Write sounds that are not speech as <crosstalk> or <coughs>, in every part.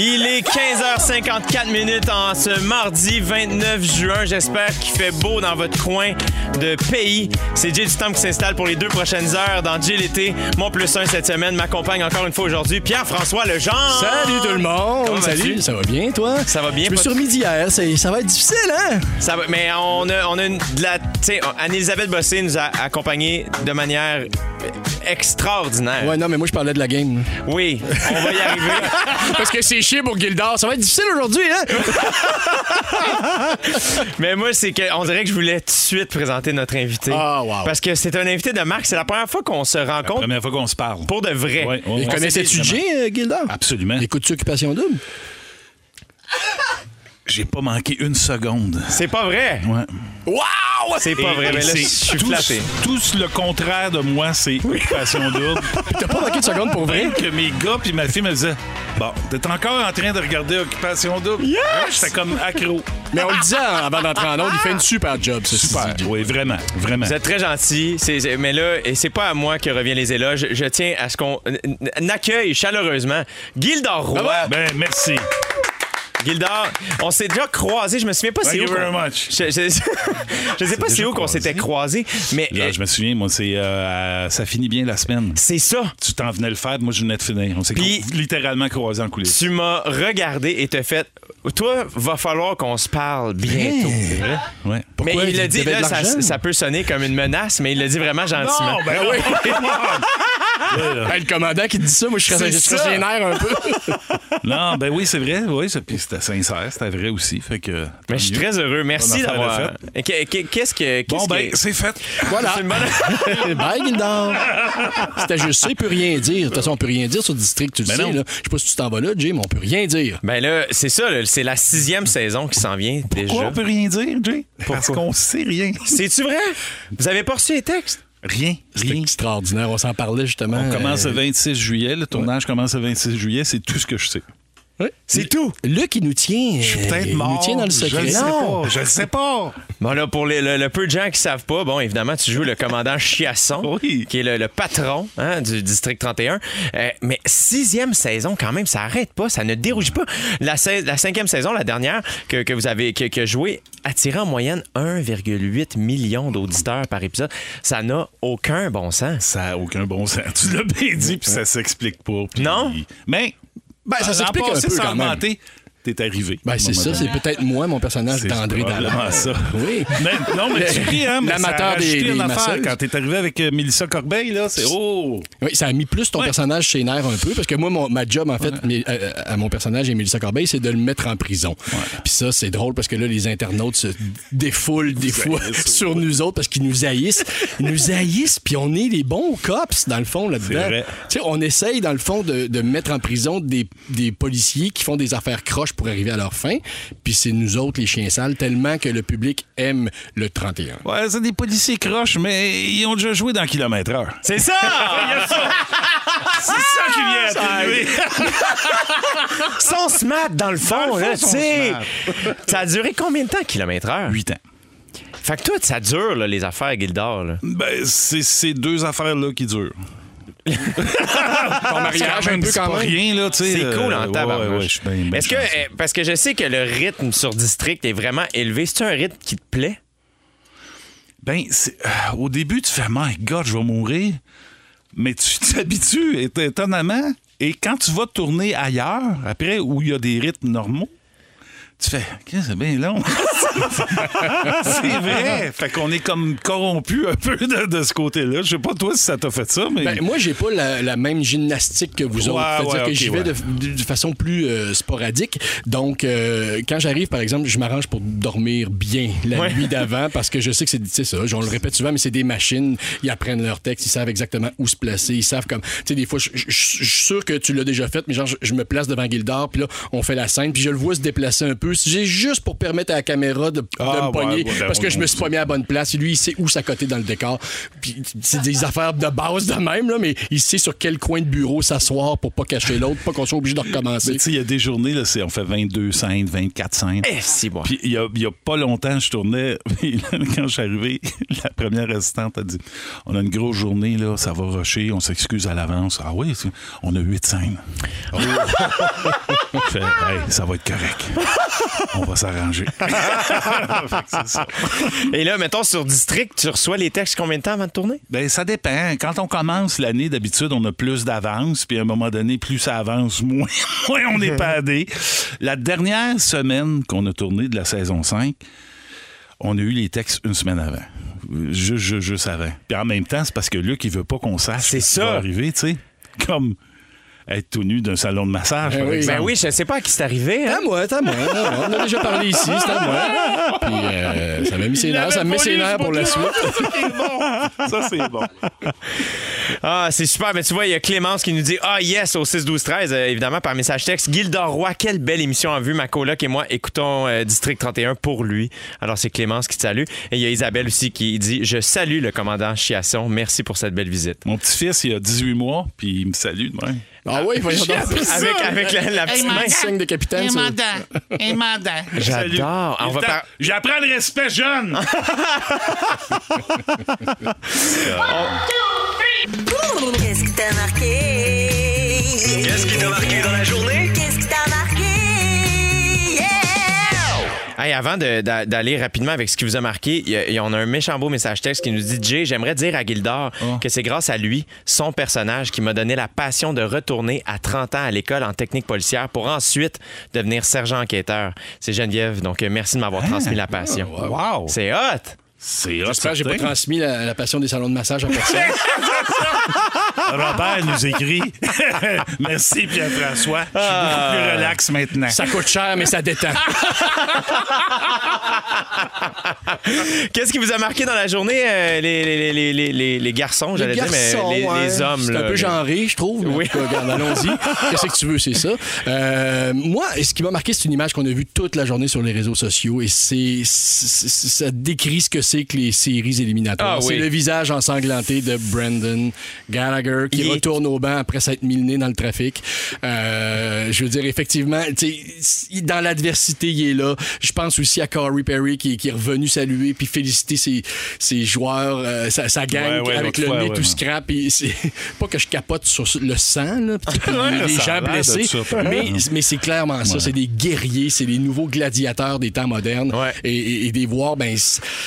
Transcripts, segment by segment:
Il est 15h54 minutes en ce mardi 29 juin. J'espère qu'il fait beau dans votre coin de pays. C'est Jay du Temps qui s'installe pour les deux prochaines heures dans Jay l'été. Mon plus un cette semaine m'accompagne encore une fois aujourd'hui. Pierre-François Lejean. Salut tout le monde! Salut, ça va bien toi? Ça va bien, Je me suis remis d'hier, ça, ça va être difficile, hein? Ça va, mais on a, on a une- de la. Tu sais, Anne-Elisabeth Bossé nous a accompagnés de manière extraordinaire. Ouais, non, mais moi je parlais de la game. Oui, on va y arriver. <laughs> Parce que c'est chier pour Gildor, ça va être difficile aujourd'hui, hein? <laughs> Mais moi, c'est que on dirait que je voulais tout de suite présenter notre invité. Ah, wow. Parce que c'est un invité de marque. C'est la première fois qu'on se rencontre Première fois qu'on se parle. pour de vrai. Ouais, ouais, Et ouais. connaissais-tu Jay, euh, Gildor? Absolument. Écoutes-tu Occupation Double? <laughs> J'ai pas manqué une seconde. C'est pas vrai? Ouais. Wow! C'est pas vrai. Mais là, je c'est suis tout- flatté. Tout le contraire de moi, c'est occupation double. <laughs> T'as pas manqué de seconde pour vrai? Même que mes gars puis ma fille me disaient Bon, t'es encore en train de regarder Occupation double? Yes! Ouais, J'étais comme accro. Mais on le disait avant d'entrer en onde, il fait une super job, ce Super. Oui, vraiment. Vraiment. Vous êtes très gentil, c'est- c'est- mais là, et c'est pas à moi que revient les éloges. Je tiens à ce qu'on accueille chaleureusement Gildor Roy. Ben, merci. Gildor, on s'est déjà croisés. Je me souviens pas Thank c'est où. you very much. Je, je- je sais pas c'est où qu'on s'était croisés, mais euh, je me souviens, moi, c'est euh, ça finit bien la semaine. c'est ça. Tu t'en venais le faire, moi, je venais de finir. On s'est Puis- cro- littéralement croisés en coulisses. Tu m'as regardé et t'as fait. Toi, va falloir qu'on se parle bientôt. Ouais. Mais il l'a Il dit, devait là, ça, peut sonner comme une menace, mais il l'a dit vraiment gentiment. Non, ben <laughs> oui. Hey, le commandant qui dit ça, moi je serais nerfs un peu. <laughs> non, ben oui, c'est vrai. Oui, c'était sincère, c'était vrai aussi. Fait que. Mais je suis très heureux. Merci d'avoir. Qu'est-ce que. Bon, ben, que- c'est fait. Voilà. Bonne- <laughs> Bye, Gildor. C'était juste ça, il peut rien dire. De toute façon, on peut rien dire sur le district, tu le Ben sais. là. Je sais pas si tu t'en vas là, Jay, mais on peut rien dire. Ben là, c'est ça, là, c'est la sixième saison qui s'en vient déjà. Pourquoi on peut rien dire, Jay? Parce Pourquoi? qu'on sait rien. <laughs> C'est-tu vrai? Vous avez pas reçu les textes? Rien. C'est Rien. extraordinaire. On s'en parlait justement. On commence euh, le 26 juillet. Le tournage commence le 26 juillet. C'est tout ce que je sais. C'est tout. Luc, il nous tient. Je suis euh, peut-être il mort. nous tient dans le Je secret. le sais Non. pas. Je le sais pas. Bon, là, pour les- le, le peu de gens qui savent pas, bon, évidemment, tu joues le commandant Chiasson, Oui. qui est le, le patron hein, du district 31. Euh, mais sixième saison, quand même, ça arrête pas, ça ne dérougit pas. La, la cinquième saison, la dernière, que, que vous avez que, que joué, a tiré en moyenne 1,8 million d'auditeurs par épisode. Ça n'a aucun bon sens. Ça n'a aucun bon sens. Tu l'as bien dit, puis ça s'explique pas. Non? Mais. Ben, ça s'explique un peu quand même. T'es arrivé. Ben, c'est ça, c'est peut-être moi, mon personnage d'André Dallard. ça. Oui. Mais, non, mais tu ris, hein? L'amateur rajouté des- une des affaire. Quand t'es arrivé avec euh, Mélissa Corbeil, là, c'est oh! Oui, ça a mis plus ton Ouais. personnage chez Nerf un peu, parce que moi, mon- ma job, en fait, euh, à mon personnage et Mélissa Corbeil, c'est de le mettre en prison. Puis ça, c'est drôle parce que là, les internautes se défoulent des fois <laughs> sur nous autres parce qu'ils nous haïssent. Ils nous haïssent, puis on est les bons cops, dans le fond, là-dedans. C'est vrai. Tu sais, on essaye, dans le fond, de, de mettre en prison des, des policiers qui font des affaires croches pour arriver à leur fin. Puis c'est nous autres, les chiens sales, tellement que le public aime le 31. Ouais, c'est des policiers croches, mais ils ont déjà joué dans Kilomètre Heure. C'est ça! <laughs> C'est ça qui vient atténuer. Ils <laughs> sont smart dans le fond, Dans le fond, là, tu sais. Ça a duré combien de temps, kilomètre heure? 8 ans. Fait que toi, ça dure, là, les affaires Gildor. Là. Ben, c'est ces deux affaires-là qui durent. Ton mariage, un peu quand même. rien, là, tu sais. C'est cool euh, en ouais, tabarnouche. ouais, Est-ce que, euh, parce que je sais que le rythme sur district est vraiment élevé, c'est un rythme qui te plaît? Ben, euh, au début, tu fais, my God, je vais mourir. Mais tu <laughs> t'habitues, éton- étonnamment. Et quand tu vas tourner ailleurs, après, où il y a des rythmes normaux, tu fais, c'est bien long. <laughs> C'est vrai. Fait qu'on est comme corrompu un peu de, de ce côté-là. Je sais pas toi si ça t'a fait ça, mais. Ben, moi, j'ai pas la, la même gymnastique que vous Ouais, autres. C'est-à-dire ouais, que j'y vais ouais. de, façon plus euh, sporadique. Donc, euh, quand j'arrive, par exemple, je m'arrange pour dormir bien la nuit d'avant parce que je sais que c'est ça. On le répète souvent, mais c'est des machines. Ils apprennent leur texte. Ils savent exactement où se placer. Ils savent comme. Tu sais, des fois, je suis sûr que tu l'as déjà fait, mais genre, je, me place devant Gildor, puis là, on fait la scène, puis je le vois se déplacer un peu. C'est juste pour permettre à la caméra de, de Ah, me pogner ouais, parce que je me suis pas mis à la bonne place. Lui, il sait où s'accoter dans le décor. Puis c'est des <laughs> affaires de base de même, là, mais il sait sur quel coin de bureau s'asseoir pour pas cacher l'autre, pas qu'on soit obligé de recommencer. tu sais, il y a des journées, là, c'est- on fait 22 scènes, 24 scènes. Eh, si bon. Puis il y a, il y a pas longtemps, je tournais, <laughs> quand je suis arrivé, <laughs> la première assistante a dit On a une grosse journée, là, ça va rusher, on s'excuse à l'avance. Ah oui, on a huit scènes. Je fais, Hey, ça va être correct. On va s'arranger. <laughs> Fait que c'est ça. Et là, mettons, sur District, tu reçois les textes combien de temps avant de tourner? Ben, ça dépend. Quand on commence l'année, d'habitude, on a plus d'avance, puis à un moment donné, plus ça avance, <laughs> moins, moins on est padé. La dernière semaine qu'on a tourné de la saison 5, on a eu les textes une semaine avant. Juste, juste, juste avant. Puis en même temps, c'est parce que Luc, il veut pas qu'on sache C'est ce qui ça. va arriver, tu sais. Comme être tout nu d'un salon de massage, Ben par oui. exemple. Ben oui, je sais pas à qui c'est arrivé. Hein? à moi, c'est à moi. On a déjà parlé ici, c'est à moi. <laughs> Puis euh, ça m'a mis ses nerfs, ça me met ses nerfs pour la suite. <laughs> Ça, c'est bon. <laughs> Ah, c'est super. Mais tu vois, il y a Clémence qui nous dit Ah, yes, au 6-12-13, euh, évidemment, par message texte. Gildor Roy, quelle belle émission en vue. Ma coloc et moi écoutons euh, District 31 pour lui. Alors, c'est Clémence qui te salue. Et il y a Isabelle aussi qui dit Je salue le commandant Chiasson. Merci pour cette belle visite. Mon petit-fils, il a 18 mois, puis il me salue de même. Ah oui, voyons donc. Avec, avec la, la petite main. Signe de capitaine, Un ça. mandat. <laughs> J'adore. On va par- J'apprends le respect jeune. <laughs> Qu'est-ce qui t'a marqué? Qu'est-ce qui t'a marqué dans la journée? Qu'est-ce qui t'a marqué? Hey, avant d'aller rapidement avec ce qui vous a marqué, il y a- on a un méchant beau message texte qui nous dit Jay, j'aimerais dire à Gildor que c'est grâce à lui, son personnage, qui m'a donné la passion de retourner à 30 ans à l'école en technique policière pour ensuite devenir sergent enquêteur. C'est Geneviève, donc euh, merci de m'avoir transmis la passion. Wow. C'est hot! C'est hot, J'espère que j'ai pas transmis la, la passion des salons de massage à personne. <laughs> <laughs> Robert nous écrit <laughs> Merci Pierre-François. Je suis beaucoup plus relax maintenant. ça coûte cher, mais ça détend. <laughs> Qu'est-ce qui vous a marqué dans la journée, euh, les, les, les, les, les- les garçons, j'allais dire, mais garçons, les, ouais. les hommes? C'est là, un peu genré, je trouve. mais Oui. en tout cas, regarde, allons-y. Qu'est-ce que tu veux, c'est ça? Euh, moi, ce qui m'a marqué, c'est une image qu'on a vue toute la journée sur les réseaux sociaux et c'est, c'est- c'est- ça décrit ce que c'est que les séries éliminatoires. Ah oui. C'est le visage ensanglanté de Brandon Gallagher qui Il retourne au banc après s'être mis le nez dans le trafic. Euh, je veux dire, effectivement, dans l'adversité, il est là. Je pense aussi à Corey Perry qui, qui est revenu saluer puis féliciter ses, ses joueurs, euh, sa, sa gang Ouais, ouais, avec le fois, nez ouais, tout scrap. Et <laughs> pas que je capote sur le sang, là, puis <laughs> les gens blessés, ça, par mais, c'est clairement ça. C'est des guerriers, c'est les nouveaux gladiateurs des temps modernes. Et, et, et des voir, ben,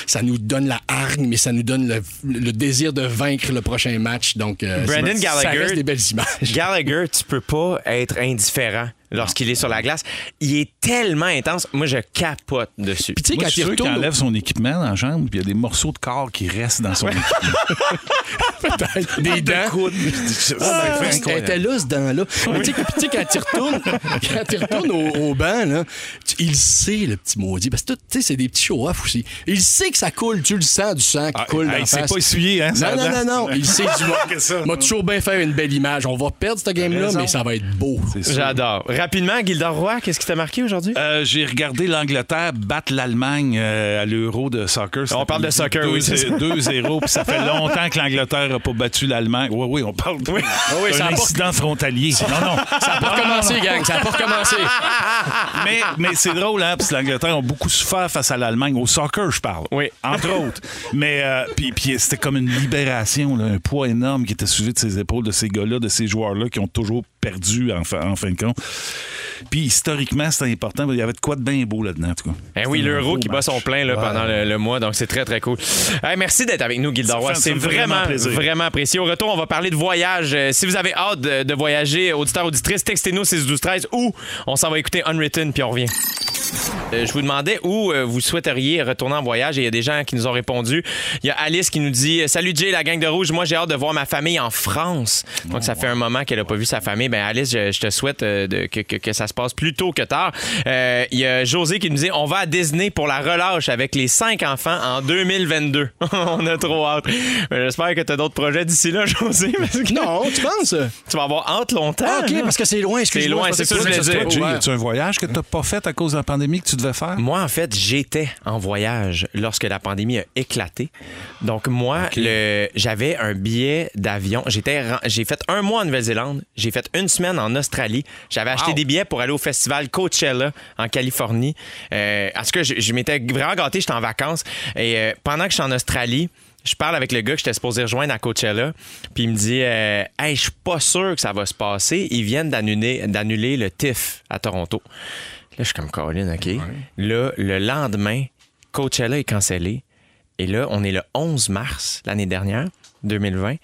ça nous donne la hargne, mais ça nous donne le, le désir de vaincre le prochain match. Donc, euh, Brandon c'est- ça Gallagher- reste des belles images. Gallagher, tu peux pas être indifférent lorsqu'il est sur la glace. Il est tellement intense. Moi, je capote dessus. Puis tu sais, quand il retourne... enlève son équipement dans la chambre, puis il y a des morceaux de corps qui restent dans son équipement. <laughs> des dents. <laughs> Ah, elle était là, ce dent-là. Tu sais, puis tu sais, quand il retourne, quand il retourne au, au banc, là, tu- il sait, le petit maudit. Parce que, tu sais, c'est des petits show-off aussi. Il sait que ça coule. Tu le sens, du sang qui Ah, coule ah, dans il s'est pas essuyé, hein, Non, non, non, non. Il sait du <laughs> que ça. m'a toujours bien faire une belle image. On va perdre cette game-là, mais ça va être beau. J'adore. Rapidement, Gildor Roy, qu'est-ce qui t'a marqué aujourd'hui? Euh, J'ai regardé l'Angleterre battre l'Allemagne euh, à l'Euro de soccer. On parle de soccer, oui, c'est ça. 2-0, puis ça fait <laughs> longtemps que l'Angleterre n'a pas battu l'Allemagne. Oui, oui, on parle oui, <laughs> d'un <laughs> ça a pas- incident frontalier. Non, non. Ça n'a pas recommencé, gang. Ça n'a pas recommencé. mais mais c'est drôle, hein, parce que l'Angleterre a beaucoup souffert face à l'Allemagne. Au soccer, je parle. Oui. Entre autres. Mais euh, puis, puis c'était comme une libération, là, un poids énorme qui était suivi de ses épaules, de ces gars-là, de ces joueurs-là qui ont toujours perdu en fin, en fin de compte. Puis historiquement, c'était important. Il y avait de quoi de bien beau là-dedans, en tout cas. Eh oui, l'euro qui bat son plein là, Ouais. pendant le, le mois, donc c'est très, très cool. Hey, merci d'être avec nous, Gildor Ça Roy. fait- C'est vraiment, vraiment plaisir. vraiment apprécié. Au retour, on va parler de voyage. Euh, si vous avez hâte de, de voyager, auditeurs, auditrices, textez-nous 6 12 13 ou on s'en va écouter Unwritten puis on revient. Euh, je vous demandais où euh, vous souhaiteriez retourner en voyage et il y a des gens qui nous ont répondu. Il y a Alice qui nous dit Salut Jay, la gang de rouge. Moi, j'ai hâte de voir ma famille en France. Donc, ça fait un moment qu'elle n'a pas vu sa famille. Ben, Alice, je, je te souhaite euh, de- que, que- que ça se passe plus tôt que tard. Euh, Il y a José qui nous dit On va à Disney pour la relâche avec les cinq enfants en 2022. <laughs> On a trop hâte. Euh, J'espère que tu as d'autres projets d'ici là, <laughs> José. parce que Non, tu penses? Tu vas avoir hâte longtemps. Ah, OK, là. parce que c'est loin. excuse-moi, loin, c'est ça que je c'était voulais Toi, dire. Jay, un voyage que tu n'as pas fait à cause de la pandémie que tu devais faire? Moi, en fait, j'étais en voyage lorsque la pandémie a éclaté. Donc, moi, le, j'avais un billet d'avion. J'étais, j'ai fait un mois en Nouvelle-Zélande. J'ai fait une semaine en Australie. J'avais acheté des billets pour aller au festival Coachella en Californie. Euh, en tout cas, je, je m'étais vraiment gâté. J'étais en vacances. Et euh, pendant que je suis en Australie, je parle avec le gars que j'étais supposé rejoindre à Coachella, puis il me dit euh, Hey, je suis pas sûr que ça va se passer. Ils viennent d'annuler, d'annuler le TIFF à Toronto. Là, je suis comme Colin, OK. Là, le lendemain, Coachella est cancellé. Et là, on est le 11 mars l'année dernière, 2020.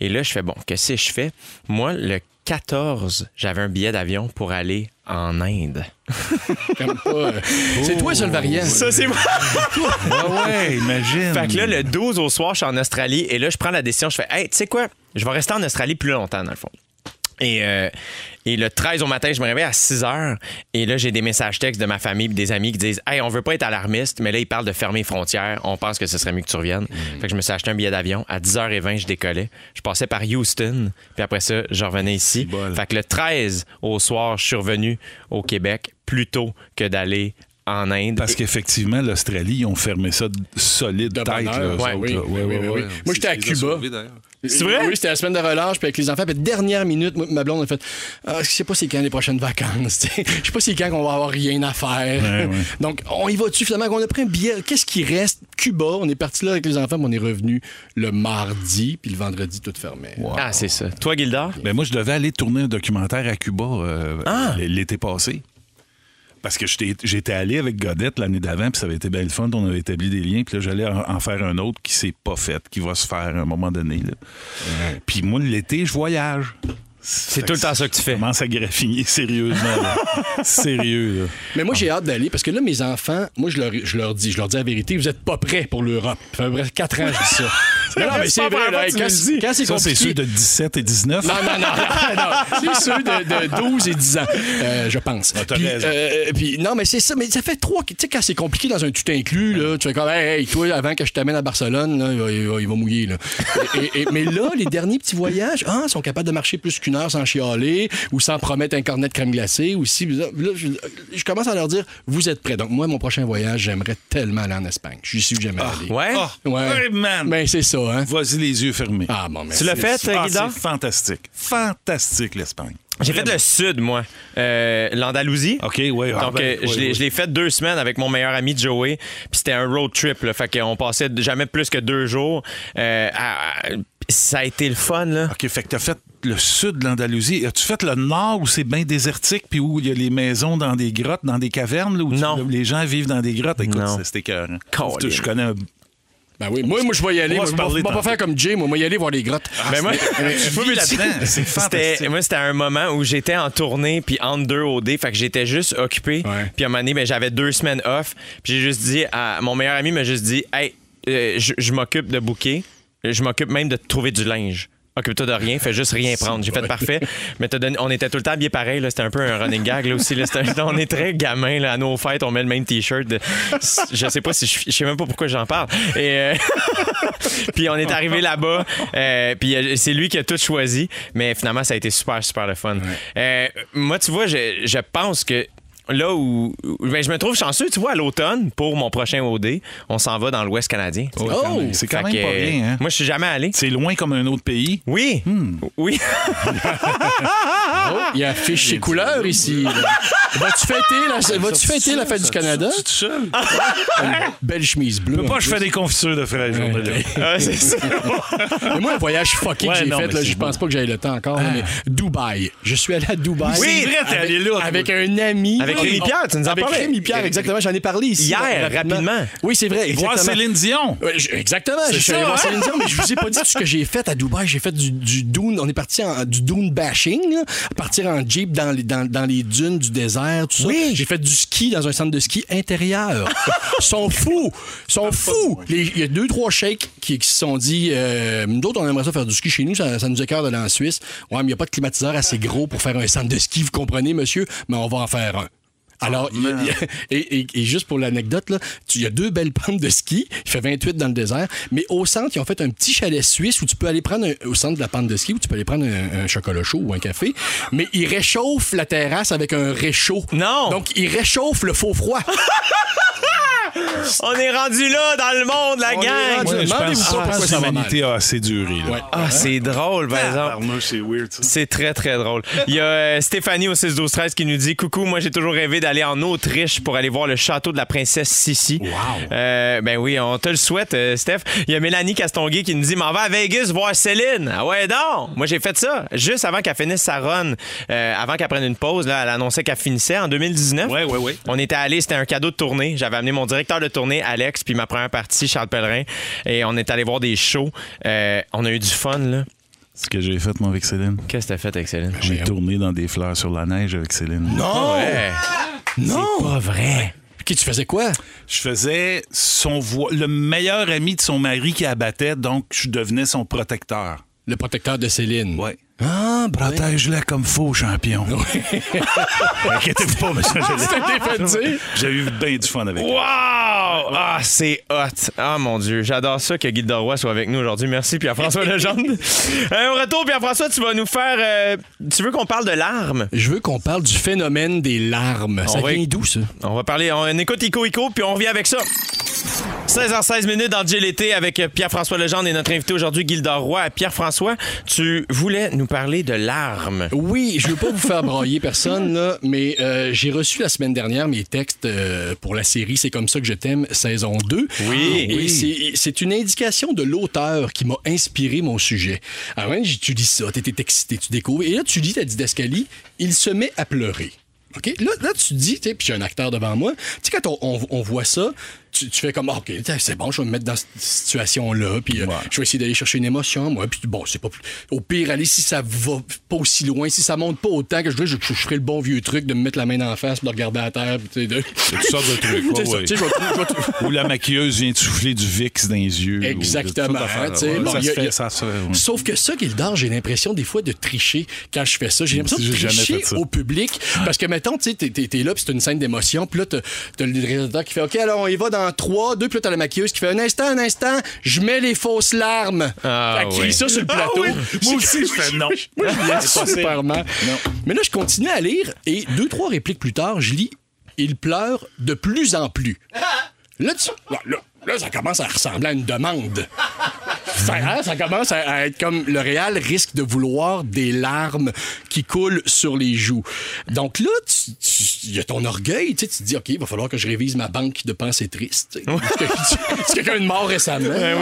Et là, je fais Bon, qu'est-ce que je fais? Moi, le 14, j'avais un billet d'avion pour aller en Inde. <laughs> C'est toi, le variant. Ça, c'est moi. <laughs> Ah ouais, imagine. Fait que là, le 12 au soir, je suis en Australie et là, je prends la décision. Je fais, hey, tu sais quoi? Je vais rester en Australie plus longtemps, dans le fond. Et, euh, et le 13 au matin, je me réveille à 6 heures. Et là, j'ai des messages textes de ma famille et des amis qui disent Hey, on veut pas être alarmiste, mais là, ils parlent de fermer les frontières. On pense que ce serait mieux que tu reviennes. Fait que je me suis acheté un billet d'avion. À 10h20, je décollais. Je passais par Houston. Puis après ça, je revenais ici. Fait que le 13 au soir, je suis revenu au Québec plus tôt que d'aller en Inde. Parce qu'effectivement, l'Australie, ils ont fermé ça de solide De tête. là, autres, là. oui, oui. Moi, j'étais à Cuba. C'est vrai? Oui, c'était la semaine de relâche, puis avec les enfants. Puis dernière minute, moi, ma blonde a fait ah, Je sais pas c'est quand les prochaines vacances. <laughs> Je sais pas c'est quand qu'on va avoir rien à faire. Ouais, ouais. <laughs> Donc, on y va dessus finalement? On a pris un billet. Qu'est-ce qui reste? Cuba. On est parti là avec les enfants, puis on est revenu le mardi, puis le vendredi, tout fermé. Ah, c'est ça. Toi, Gildor? Ben moi, je devais aller tourner un documentaire à Cuba euh, Ah! l'été passé. Parce que j'étais allé avec Godette l'année d'avant, puis ça avait été bien le fun. On avait établi des liens, puis là, j'allais en, en faire un autre qui s'est pas fait, qui va se faire à un moment donné. là. Puis moi, l'été, je voyage. C'est tout le temps ça que tu fais. commence à graffiner sérieusement. là. <laughs> Sérieux. là. Mais moi, j'ai hâte d'aller parce que là, mes enfants, moi, je leur, je leur dis, je leur dis la vérité, vous êtes pas prêts pour l'Europe. Ça fait à peu près 4 ans que je dis ça. <laughs> non, non, mais c'est vrai, là, quand, c'est Ça, c'est ceux de 17 et 19. Non, non, non, <laughs> non, c'est ceux de, de 12 et 10 ans, euh, je pense. Ah, puis, euh, puis, non, mais c'est ça, mais ça fait trois. Tu sais, quand c'est compliqué dans un tout inclus, là, tu fais comme, hey, hey, toi, avant que je t'amène à Barcelone, là, il, va, il va- il va mouiller. Là. Et- et- mais là, les derniers petits voyages, ah, ils sont capables de marcher plus qu'une heure sans chialer ou sans promettre un cornet de crème glacée. Ou si, là, je, je commence à leur dire, vous êtes prêts. Donc, moi, mon prochain voyage, j'aimerais tellement aller en Espagne. Je suis que j'aimerais aller. Ouais? Ah, Ouais. hey, man. Ben, c'est ça, hein? Vas-y les yeux fermés. Ah, bon, mais Tu l'as fait, Ah, Guida? c'est fantastique. Fantastique, l'Espagne. J'ai fait le sud, moi. Euh, L'Andalousie. OK, oui. ah, Donc, ben, euh, je l'ai- oui. je l'ai fait deux semaines avec mon meilleur ami Joey. Puis c'était un road trip. Là, fait qu'on passait jamais plus que deux jours. Euh, à- à- ça a été le fun, là. OK, fait que t'as fait le sud de l'Andalousie. As-tu fait le nord où c'est bien désertique puis où il y a les maisons dans des grottes, dans des cavernes, là, où tu- Non. les gens vivent dans des grottes? Écoute, Non. c'est- c'était écœurant. Colin. Je connais un... Ben oui, moi, moi je vais y aller. On va Moi, se je parler vais pas tantôt. faire comme Jay, moi, moi y aller voir les grottes. Ben, moi, Tu vis là-dedans, c'est C'était, fantastique. moi, c'était un moment où j'étais en tournée, puis entre deux OD, fait que j'étais juste occupé. Ouais. Puis à un moment donné, ben, j'avais deux semaines off. Puis j'ai juste dit, à, mon meilleur ami m'a juste dit, hey, euh, je, je m'occupe de booker, je m'occupe même de trouver du linge. Occupe-toi de rien, fais juste rien prendre. J'ai fait parfait. Mais donné- on était tout le temps habillés pareil. là. C'était un peu un running gag là, aussi. là. On est très gamin là, à nos fêtes. On met le même t-shirt. Je sais pas si je, je sais même pas pourquoi j'en parle. Et euh, <laughs> puis on est arrivé là-bas. euh, puis euh, c'est lui qui a tout choisi. Mais finalement, ça a été super, super le fun. Euh, moi, tu vois, je, je pense que là où. ben, je me trouve chanceux, tu vois, à l'automne, pour mon prochain OD, on s'en va dans l'Ouest canadien. Même. C'est quand même pas euh, bien, hein? Moi, je suis jamais allé. C'est loin comme un autre pays. Oui. Oui. <laughs> Oh, il y a affiche chez couleurs ici. Vas-tu fêter, la, vas-tu fêter la fête du Canada? Tu? Belle chemise bleue. Pas, en je fais des confitures de fraises. Ah, <laughs> c'est ça. <laughs> Mais moi, un voyage fucké Ouais, que j'ai fait, je pense pas que j'aille le temps encore, mais Dubaï. Je suis allé à Dubaï. Oui, c'est vrai, t'es avec, allé là. Avec un ami. Avec Oui. Rémi Pierre, tu nous en Avec parlais. Rémi Pierre, exactement. J'en ai parlé ici. Hier, rapidement. Oui, c'est vrai. Voir exactement. Céline Dion. Exactement. Je suis allé voir hein? Céline Dion, mais je vous ai pas dit tout ce que j'ai fait à Dubaï. J'ai fait du, du dune. On est parti en du dune bashing, là. partir en jeep dans les, dans, dans les dunes du désert tout ça. J'ai fait du ski dans un centre de ski intérieur. Ils sont fous! Ils sont fous! Il y a deux, trois sheiks qui, qui se sont dit euh, Nous autres, on aimerait ça faire du ski chez nous, ça, ça nous écœure d'aller en Suisse. Ouais, mais il n'y a pas de climatiseur assez gros pour faire un centre de ski, vous comprenez, monsieur? Mais on va en faire un. Alors, il y a- il y a- et, et- et juste pour l'anecdote, il y a deux belles <laughs> pentes de ski. Il fait 28 dans le désert. Mais au centre, ils ont fait un petit chalet suisse où tu peux aller prendre un- au centre de la pente de ski, où tu peux aller prendre un, un chocolat chaud ou un café. Mais ils réchauffent la terrasse avec un réchaud. Non. Donc, ils réchauffent le faux froid. <laughs> <laughs> On est rendu là dans le monde, la gang. Ouais, je Demandez-vous pense que l'humanité a assez duré. Là. Ouais. Ah, c'est drôle, par exemple. C'est weird, ça. C'est très, très drôle. Il y a euh, Stéphanie au 6 12 13 qui nous dit Coucou, moi j'ai toujours rêvé d'aller en Autriche pour aller voir le château de la princesse Sissi. Wow. Euh, ben oui, on te le souhaite, euh, Steph. Il y a Mélanie Castonguay qui nous dit M'en va à Vegas voir Céline. Ah ouais, donc. Moi j'ai fait ça juste avant qu'elle finisse sa run, euh, avant qu'elle prenne une pause. Là, elle annonçait qu'elle finissait en 2019. Ouais, ouais, ouais. On était allé, c'était un cadeau de tournée. J'avais amené mon directeur de tournée, Alex, puis ma première partie, Charles Pellerin. Et on est allé voir des shows. Euh, on a eu du fun, là. Ce que j'ai fait, moi, avec Céline. Qu'est-ce que t'as fait avec Céline? J'ai tourné dans des fleurs sur la neige avec Céline. Non! Ouais? Non! Pas vrai. OK, tu faisais quoi? Je faisais son vo- le meilleur ami de son mari qui abattait, donc je devenais son protecteur. Le protecteur de Céline. Ouais. Ah, ben. Protège-la comme faux, champion. <laughs> Inquiétez-vous pas, monsieur. fait J'ai eu bien du fun avec Wow! Ah, c'est hot. Ah, mon Dieu. J'adore ça que Guy Roy soit avec nous aujourd'hui. Merci, Pierre-François <laughs> Legendre. Euh, au retour, Pierre-François, tu vas nous faire. euh, tu veux qu'on parle de larmes? Je veux qu'on parle du phénomène des larmes. Ça va- vient d'où, ça? On va parler. On écoute Ico Ico, puis on revient avec ça. 16h16 minutes dans l'été avec Pierre-François Legendre et notre invité aujourd'hui, Gilda Roy. Pierre-François, tu voulais nous parler de larmes. Oui, je veux pas vous faire brailler personne, là, mais euh, j'ai reçu la semaine dernière mes textes euh, pour la série C'est comme ça que je t'aime, saison 2. Oui. Et c'est- c'est une indication de l'auteur qui m'a inspiré mon sujet. Alors, hein, tu lis ça, t'es excité, tu découvres, et là, tu lis ta didascalie, il se met à pleurer. OK? Là, là tu dis, puis j'ai un acteur devant moi, tu sais, quand on, on- on voit ça, tu, tu fais comme, Ah, OK, c'est bon, je vais me mettre dans cette situation-là, puis euh, je vais essayer d'aller chercher une émotion, moi, puis bon, c'est pas plus. Au pire, aller, si ça va pas aussi loin, si ça monte pas autant que je veux, je, je ferai le bon vieux truc de me mettre la main en face, puis de regarder à terre, puis sais, de. Toutes sortes trucs. C'est <laughs> ouais, ça, ouais. tu sais, je vais trou- je vais trou- <laughs> Ou la maquilleuse vient de souffler du VIX dans les yeux. Exactement. Sauf que ça, Gildor, j'ai l'impression des fois de tricher quand je fais ça. J'ai l'impression de tricher au public. Parce que, mettons, tu sais, t'es- là, puis c'est une scène d'émotion, puis là, t'as t'as le réalisateur qui fait OK, alors on y va dans 3, 2, puis là, t'as la maquilleuse qui fait un instant, un instant, je mets les fausses larmes. Ah, Elle crie oui. ça sur le plateau. Moi aussi, je fais non. <laughs> Moi, je lis super mal. Mais là, je continue à lire et deux, trois répliques plus tard, je lis Il pleure de plus en plus. Là, tu- là, là, là, ça commence à ressembler à une demande. Ça, hein, ça commence à, être comme le réal risque de vouloir des larmes qui coulent sur les joues. Donc là, il y a ton orgueil, tu sais, tu te dis, OK, il va falloir que je révise ma banque de pensées tristes. que quelqu'un de mort récemment? non,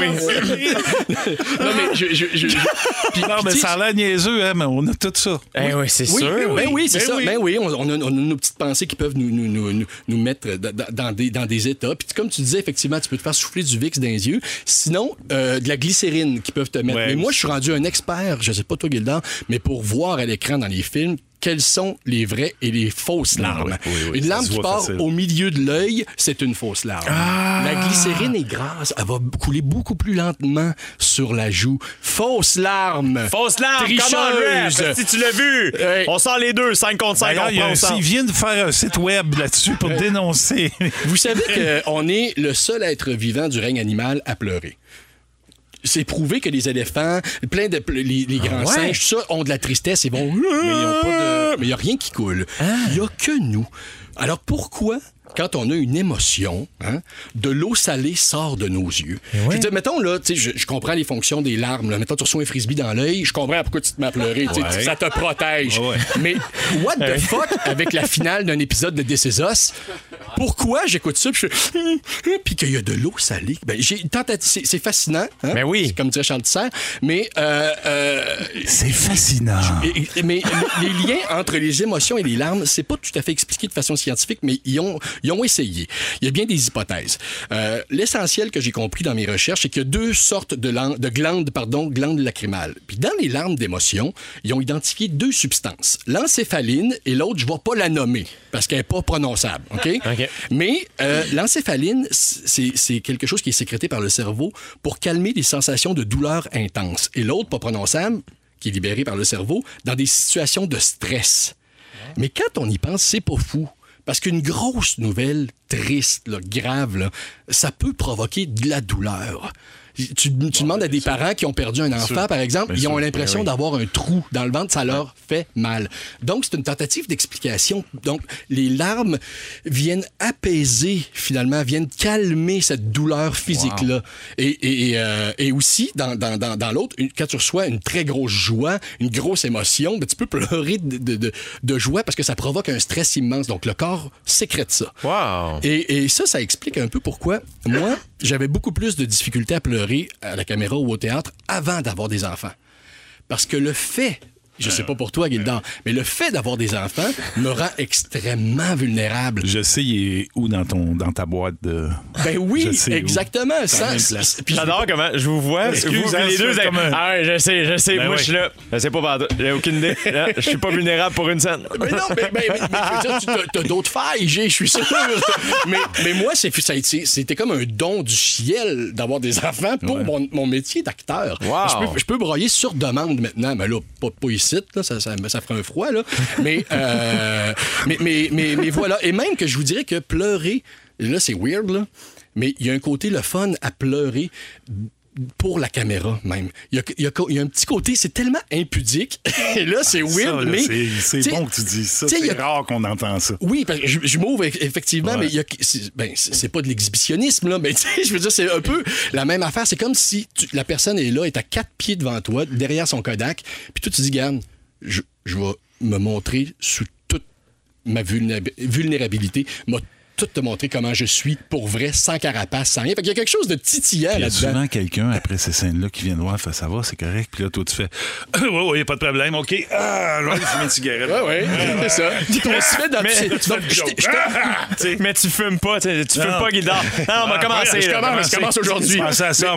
mais je. je, je- je- <laughs> puis- Non, mais ça a l'air niaiseux, hein, mais on a tout ça. Eh oui, c'est oui, sûr. ben oui, c'est Ben ça. oui. Ben oui, on, on a, on a nos petites pensées qui peuvent nous, nous, nous, nous- nous mettre dans des, dans des états. Puis comme tu disais, effectivement, tu peux te faire souffler du VIX dans les yeux. Sinon, euh, de la glycérine qui peuvent te mettre. Ouais. Mais moi, je suis rendu un expert, je sais pas toi, Gildan, mais pour voir à l'écran dans les films quelles sont les vraies et les fausses larmes. oui, oui, oui, une larme qui part facile. au milieu de l'œil, c'est une fausse larme. La glycérine est grasse, elle va couler beaucoup plus lentement sur la joue. Fausse larme. Fausse larme, Tricheuse. Si tu l'as vu, Hey. on sort les deux, 5 contre 5, D'ailleurs, on il y a prend un- ensemble. ils viennent de faire un site web là-dessus pour dénoncer. Vous savez qu'on est le seul être vivant du règne animal à pleurer. C'est prouvé que les éléphants, plein de les, les grands ouais? singes, ça, ont de la tristesse et vont. Mais il n'y a rien qui coule. Il n'y a que nous. Alors pourquoi? Quand on a une émotion, hein, de l'eau salée sort de nos yeux. Je veux dire, mettons, là, je, je comprends les fonctions des larmes. Là. Mettons, tu reçois un frisbee dans l'œil, je comprends pourquoi tu te mets à pleurer. Ouais. Ça te protège. Ouais. Mais what the <laughs> fuck avec la finale d'un épisode de This Is Us? pourquoi j'écoute ça, puis je hum, <laughs> hum, puis qu'il y a de l'eau salée? Ben, c'est, fascinant. hein? Ben oui. Comme dirait Charles Tisser. Mais, euh, euh, C'est fascinant. et- mais les liens entre les émotions et les larmes, c'est pas tout à fait expliqué de façon scientifique, mais ils ont, ils ont essayé. Il y a bien des hypothèses. Euh, l'essentiel que j'ai compris dans mes recherches, c'est qu'il y a deux sortes de, lan- de glandes, pardon, glandes lacrymales. Puis dans les larmes d'émotion, ils ont identifié deux substances, l'encéphaline et l'autre, je vais pas la nommer parce qu'elle est pas prononçable, ok? <laughs> OK. Mais euh, l'encéphaline, c'est c'est quelque chose qui est sécrété par le cerveau pour calmer des sensations de douleur intense. Et l'autre, pas prononçable, qui est libéré par le cerveau, dans des situations de stress. Mais quand on y pense, c'est pas fou. Parce qu'une grosse nouvelle triste, grave, ça peut provoquer de la douleur. Tu, tu demandes à des parents qui ont perdu un enfant, par exemple, ils ont l'impression d'avoir un trou dans le ventre, ça leur fait mal. Donc, c'est une tentative d'explication. Donc, les larmes viennent apaiser, finalement, viennent calmer cette douleur physique-là. Et, et, et, euh, et aussi, dans, dans, dans, dans l'autre, quand tu reçois une très grosse joie, une grosse émotion, ben, tu peux pleurer de, de, de- de joie parce que ça provoque un stress immense. Donc, le corps sécrète ça. Wow. Et, et ça, ça explique un peu pourquoi moi, j'avais beaucoup plus de difficultés à pleurer à la caméra ou au théâtre avant d'avoir des enfants. Parce que le fait, je sais pas pour toi, Gildan, mais le fait d'avoir des enfants me rend extrêmement vulnérable. Je sais, il est où dans, ton, dans ta boîte de. Ben oui, Je sais où. exactement. J'adore comment je vous vois. Excuse, vous, les deux, comme Ah ouais, je sais, je sais. Ben Moi, je suis là. Je sais pas, pardon. J'ai aucune idée. <laughs> Là, Je suis pas vulnérable pour une scène. Mais non, mais, mais- mais- mais je veux dire, tu t'as d'autres failles, j'ai, je suis sûr. <laughs> mais, mais moi, c'était comme un don du ciel d'avoir des enfants pour mon, mon métier d'acteur. Wow. Je, peux, je peux broyer sur demande maintenant, mais là, pas, pas ici, là, ça, ça, ça un froid, là. Mais, euh, <laughs> mais, mais, mais, mais voilà. Et même que je vous dirais que pleurer, là, c'est weird, mais il y a un côté le fun à pleurer pour la caméra même. Il y a, il y a- il y a un petit côté, c'est tellement impudique. <laughs> Et là, c'est weird, Ça, mais... c'est- bon que tu dises ça. C'est a- rare qu'on entend ça. oui, parce que je, je m'ouvre eff- effectivement, Ouais. mais c'est, ben, c'est pas de l'exhibitionnisme, là, mais <laughs> tu sais, je veux dire, c'est un peu la même affaire. C'est comme si tu- la personne est là, est à quatre pieds devant toi, derrière son Kodak, puis toi, tu dis, Garde, je, je vais me montrer sous toute ma vulnéra- vulnérabilité, m'a tout te montrer comment je suis pour vrai, sans carapace, sans rien. Fait qu'il y a quelque chose de titillant Il y a là-dedans. souvent quelqu'un après ces scènes-là qui vient de voir, fait ça va, c'est correct. Puis là, toi, tu fais <coughs> Oui, oui, pas de problème, OK. Ah, je vais fumer une cigarette. Ouais, ouais, <laughs> c'est ça. On se fait dans- <laughs> Mais- c'est- Tu fais donc, le Ah, tu sais. Mais tu fumes pas, tu, fumes pas, Guildard. Non, on va Ah, commencer. je commence, aujourd'hui. Je à ça. <laughs>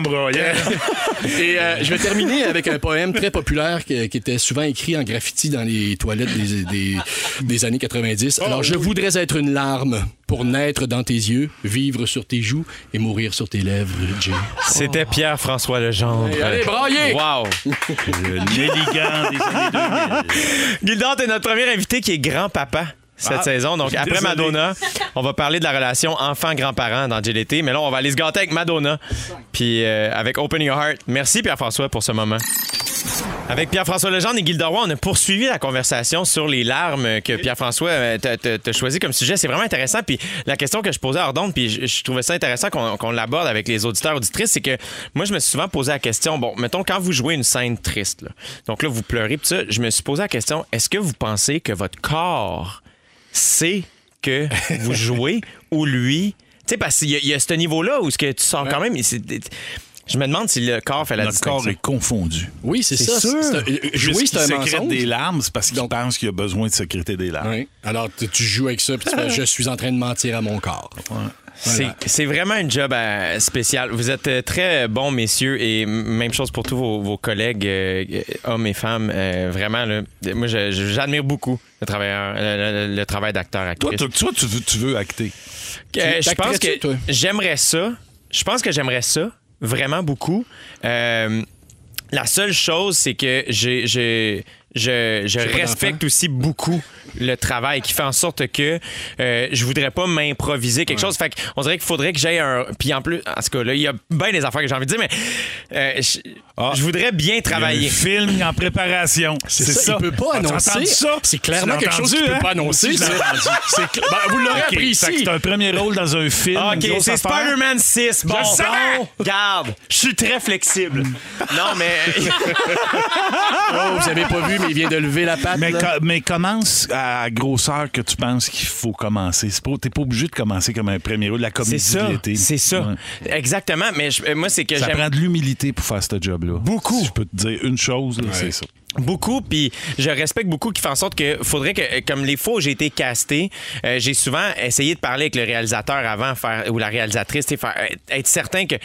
Et euh, je vais terminer avec un poème très populaire qui, était souvent écrit en graffiti dans les toilettes des, des, des années 90. Alors, je voudrais être une larme pour naître dans tes yeux, vivre sur tes joues et mourir sur tes lèvres, Jay. C'était Pierre-François Legendre. Hey, allez, brailler! Wow! <laughs> Le nélligant des années 2000. Gildard est notre premier invité qui est grand-papa cette Ah, saison. Donc, après désolé. Madonna, on va parler de la relation enfant-grands-parents dans GLT. Mais là, on va aller se gâter avec Madonna. Puis euh, avec Open Your Heart. Merci, Pierre-François, pour ce moment. Avec Pierre-François Legendre et Gilda Roy, on a poursuivi la conversation sur les larmes que Pierre-François euh, t'a- choisi comme sujet. C'est vraiment intéressant. Puis la question que je posais à Ordonne, puis je, je trouvais ça intéressant qu'on l'aborde avec les auditeurs auditrices, c'est que moi, je me suis souvent posé la question, bon, mettons, quand vous jouez une scène triste, là, donc là, vous pleurez, puis ça, je me suis posé la question, est-ce que vous pensez que votre corps sait que vous <laughs> jouez ou lui... Tu sais, parce qu'il y a ce niveau-là où ce que tu sors quand même... Je me demande si le corps fait la Notre corps est confondu. Oui, c'est ça. sûr. C'est un- euh, jouer, c'est un sécrète mensonge. des larmes, c'est parce qu'il pense qu'il a besoin de sécréter des larmes. Alors, tu tu joues avec ça, puis tu fais, je suis en train de mentir à mon corps. C'est c'est vraiment un job euh, spécial. Vous êtes euh, très bons, messieurs, et m- même chose pour tous vos, vos collègues, euh, hommes et femmes. Euh, vraiment, là, moi, je- je- j'admire beaucoup le, travailleur, le, le- le travail d'acteur Toi, actrice. toi, tu veux, tu veux acter. Euh, je pense que toi? j'aimerais ça. Je pense que j'aimerais ça vraiment beaucoup. Euh, la seule chose, c'est que j'ai, j'ai- je, respecte aussi beaucoup le travail qui fait en sorte que euh, je voudrais pas m'improviser quelque chose. Fait on dirait qu'il faudrait que j'aille un. Puis en plus, en ce cas, là, il y a bien des affaires que j'ai envie de dire, mais euh, je, Ah. je voudrais bien travailler. Un film en préparation. C'est ça, il peut pas tu as annoncer? ça? C'est clairement Tu quelque chose qu'il entendu, peut hein? pas annoncer, ça. entendu. C'est cla- ben, vous l'aurez OK, appris ici. c'est un premier rôle dans un film. OK, c'est. Spider-Man 6. Bon, Je bon, garde, je suis très flexible. non, mais <laughs> Oh, vous avez pas vu, mais il vient de lever la patte. Mais, là. co- mais commence à la grosseur que tu penses qu'il faut commencer. C'est pas- T'es pas obligé de commencer comme un premier rôle de la C'est comédie ça. de l'été. C'est ça. Ouais. Exactement. Mais je- moi, c'est que Ça prend de l'humilité pour faire ce Beaucoup. Si je peux te dire une chose, c'est ça. Beaucoup, puis je respecte beaucoup qui fait en sorte que faudrait que, euh, comme les fois où j'ai été casté, euh, j'ai souvent essayé de parler avec le réalisateur avant, faire, ou la réalisatrice, faire, euh, être certain que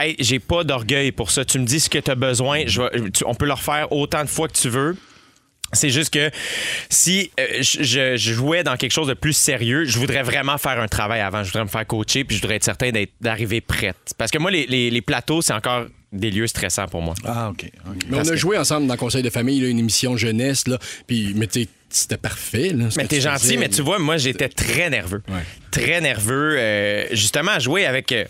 hey, j'ai pas d'orgueil pour ça. Tu me dis ce que tu as besoin, je vais- tu- on peut le refaire autant de fois que tu veux. C'est juste que si je, jouais dans quelque chose de plus sérieux, je voudrais vraiment faire un travail avant. Je voudrais me faire coacher, puis je voudrais être certain d'arriver prête. Parce que moi, les, les- les plateaux, c'est encore des lieux stressants pour moi. Ah, OK. Mais on a joué ensemble dans Conseil de famille, là, une émission jeunesse, là, puis mais tu sais, c'était parfait. Là, Mais t'es gentil, faisais. mais tu vois, moi, j'étais très nerveux. Ouais. Très nerveux. euh, justement, à jouer avec. euh,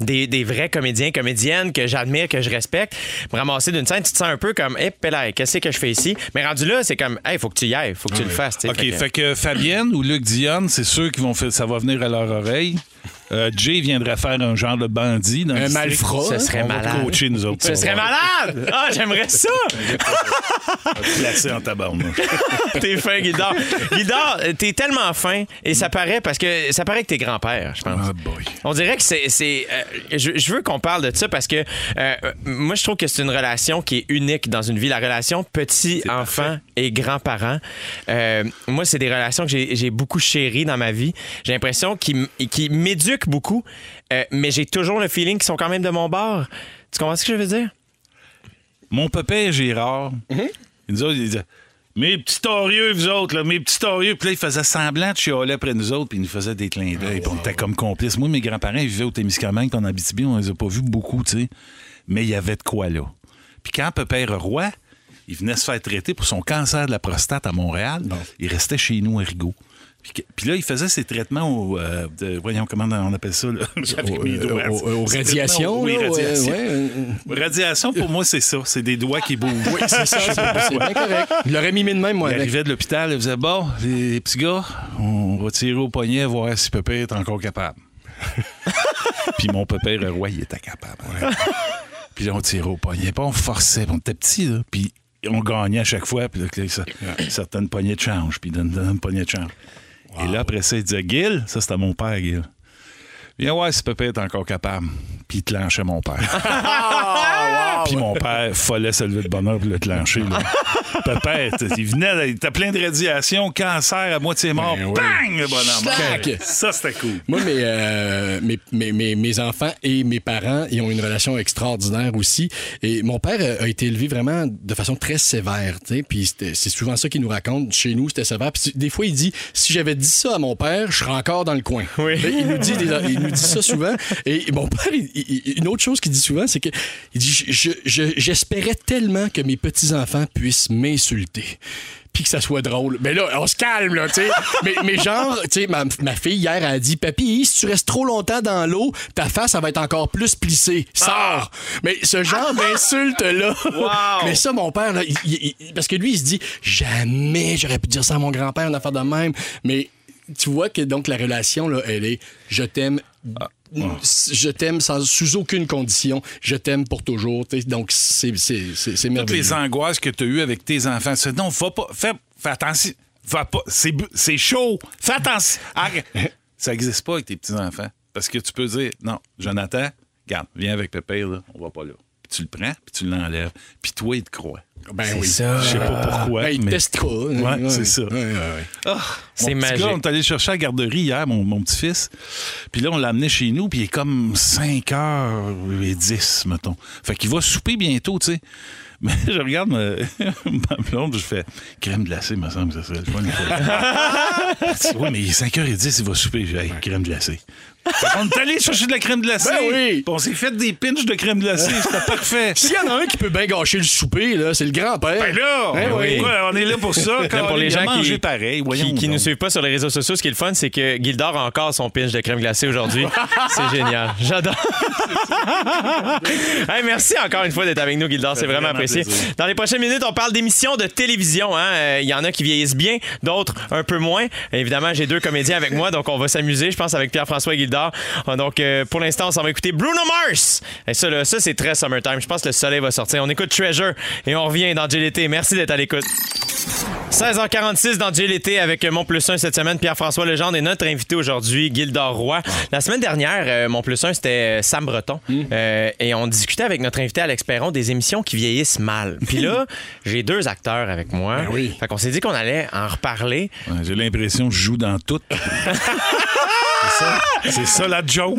des, des vrais comédiens, comédiennes que j'admire, que je respecte, me ramasser d'une scène, tu te sens un peu comme, hé, hey, qu'est-ce que je fais ici? Mais rendu là, c'est comme, hey, faut que tu y ailles, faut que tu le fasses. tu sais. OK, Fait que- fait que Fabienne ou Luc Dionne, c'est sûr qu'ils vont faire, ça va venir à leur oreille. Euh, Jay viendrait faire un genre de bandit dans le Un district. malfrat. Ce serait On va te malade. coacher, nous autres. Ce serait malade! Ah, j'aimerais ça! Placé en tabarnak? <laughs> t'es fin, Guildard. Guildard, t'es tellement fin et ça paraît parce que ça paraît que t'es grand-père, je pense. Ah, boy. On dirait que c'est. c'est, euh, je, je veux qu'on parle de ça parce que euh, euh, moi, je trouve que c'est une relation qui est unique dans une vie. La relation petit-enfant et grand-parent. Euh, moi, c'est des relations que j'ai j'ai beaucoup chéries dans ma vie. J'ai l'impression qu'ils m- qu'ils m'éduquent beaucoup, euh, mais j'ai toujours le feeling qu'ils sont quand même de mon bord. Tu comprends ce que je veux dire? Mon papa Gérard, il nous autres, il disait Mes petits torieux, vous autres, là, mes petits torieux. Puis là, il faisait semblant de chialer après nous autres, puis il nous faisait des clins d'œil. on était comme complices. Moi, mes grands-parents, ils vivaient au Témiscamingue, puis en Abitibi, on les a pas vus beaucoup, tu sais. Mais il y avait de quoi là. Puis quand Pépère Roy, il venait se faire traiter pour son cancer de la prostate à Montréal, il restait chez nous à Rigaud. Puis, là, il faisait ses traitements au. euh, de- voyons, comment on appelle ça, là? <laughs> Avec mes doigts. au- aux radiations, Oui, ouais, radiations. ouais, Radiation, pour moi, c'est ça. C'est des doigts qui bougent. Oui, c'est ça, c'est <laughs> bien correct. Il l'aurait mimé de même, moi, Il avec. arrivait de l'hôpital, il faisait Bon, les, les petits gars, on va tirer au poignet, voir si Pépé est encore capable. <laughs> Puis mon pépère roi, il était capable. Puis là, on tirait au poignet. Puis on forçait, puis on était petits, là. Puis on gagnait à chaque fois. Puis là, certaines poignées de change. Puis il donnait une poignée de change. Et là, après ça, il disait Gil, ça c'était mon père, Gil. Viens voir si Pépé est encore capable. Puis il clenchait mon père. <laughs> <laughs> Puis mon père fallait se lever de bonheur pour le clencher. Là. <laughs> T- il venait, il était plein de radiation, cancer à moitié mort. Ben oui. Bang, le bonhomme. Ça, c'était cool. Moi, mes, euh, mes, mes, mes- mes enfants et mes parents, ils ont une relation extraordinaire aussi. Et mon père euh, a été élevé vraiment de façon très sévère. Puis c'est souvent ça qu'il nous raconte. Chez nous, c'était sévère. Puis des fois, il dit si j'avais dit ça à mon père, je serais encore dans le coin. Oui. Il nous dit, il nous dit ça souvent. Et mon père, il- il- une autre chose qu'il dit souvent, c'est que il dit je- je- j'espérais tellement que mes petits-enfants puissent m'insulter puis que ça soit drôle. Mais là, on se calme, là, tu sais. <laughs> mais, mais genre, tu sais, ma, ma fille hier a dit Papy, si tu restes trop longtemps dans l'eau, ta face, ça va être encore plus plissée. Sors! Mais ce genre d'insulte-là. Mais ça, mon père, là, il- il- il- parce que lui, il se dit Jamais j'aurais pu dire ça à mon grand-père, une affaire de même. Mais tu vois que donc la relation, là, elle est Je t'aime. Je t'aime sans, sous aucune condition. Je t'aime pour toujours. Donc, c'est c'est- c'est- c'est Toutes merveilleux. les angoisses que tu as eues avec tes enfants. Dis, non, va pas. Fais, fais attention. Va pas. C'est, c'est chaud. Fais attention. <laughs> Ça n'existe pas avec tes petits-enfants. Parce que tu peux dire, non, Jonathan, regarde, viens avec Pépé, là, on va pas là. Tu le prends, puis tu l'enlèves. Puis toi, il te croit. Ben oui. Je sais pas pourquoi. Ben, il mais- testera. Ouais, c'est ça. Ouais, ouais, ouais. Ah, C'est petit magique. gars, on est allé chercher à la garderie hier, mon, mon petit-fils. Puis là, on l'a amené chez nous, puis il est comme 5h10, mettons. Fait qu'il va souper bientôt, tu sais. <laughs> Mais je regarde ma, <laughs> ma blonde, je fais crème glacée, me semble, que ça serait le fun. Elle dit, oui, mais il est 5h10, il va souper. J'ai Hey, crème glacée. Qu'on est allé chercher de la crème glacée. Ben oui. Puis on s'est fait des pinches de crème glacée. C'était <laughs> parfait. S'il y en a un qui peut bien gâcher le souper, là, c'est le grand-père. Ben là, Ben oui. pourquoi on est là pour ça? Pour les gens qui, pareil. Qui, qui nous suivent pas sur les réseaux sociaux, ce qui est le fun, c'est que Gildor a encore son pinch de crème glacée aujourd'hui. <laughs> c'est génial. J'adore. <laughs> Hey, merci encore une fois d'être avec nous, Gildor. C'est vraiment vraiment apprécié. plaisir. Dans les prochaines minutes, on parle d'émissions de télévision. hein. Euh, Il y en a qui vieillissent bien, d'autres un peu moins. Évidemment, j'ai deux comédiens avec moi, donc on va s'amuser, je pense, avec Pierre-François et Gildor. Donc, euh, pour l'instant, on s'en va écouter Bruno Mars. Et ça, là, ça c'est très summertime. Je pense que le soleil va sortir. On écoute Treasure et on revient. dans JLT. Merci d'être à l'écoute. 16h46 dans JLT avec mon plus 1 cette semaine, Pierre-François Legendre et notre invité aujourd'hui, Gildor Roy. La semaine dernière, euh, mon plus 1, c'était euh, Sam Breton. Euh, et on discutait avec notre invité Alex Perron des émissions qui vieillissent mal. <laughs> Puis là, j'ai deux acteurs avec moi. Ben oui. Fait qu'on s'est dit qu'on allait en reparler. Ouais, J'ai l'impression que je joue dans tout. <laughs> c'est ça, c'est ça la joke.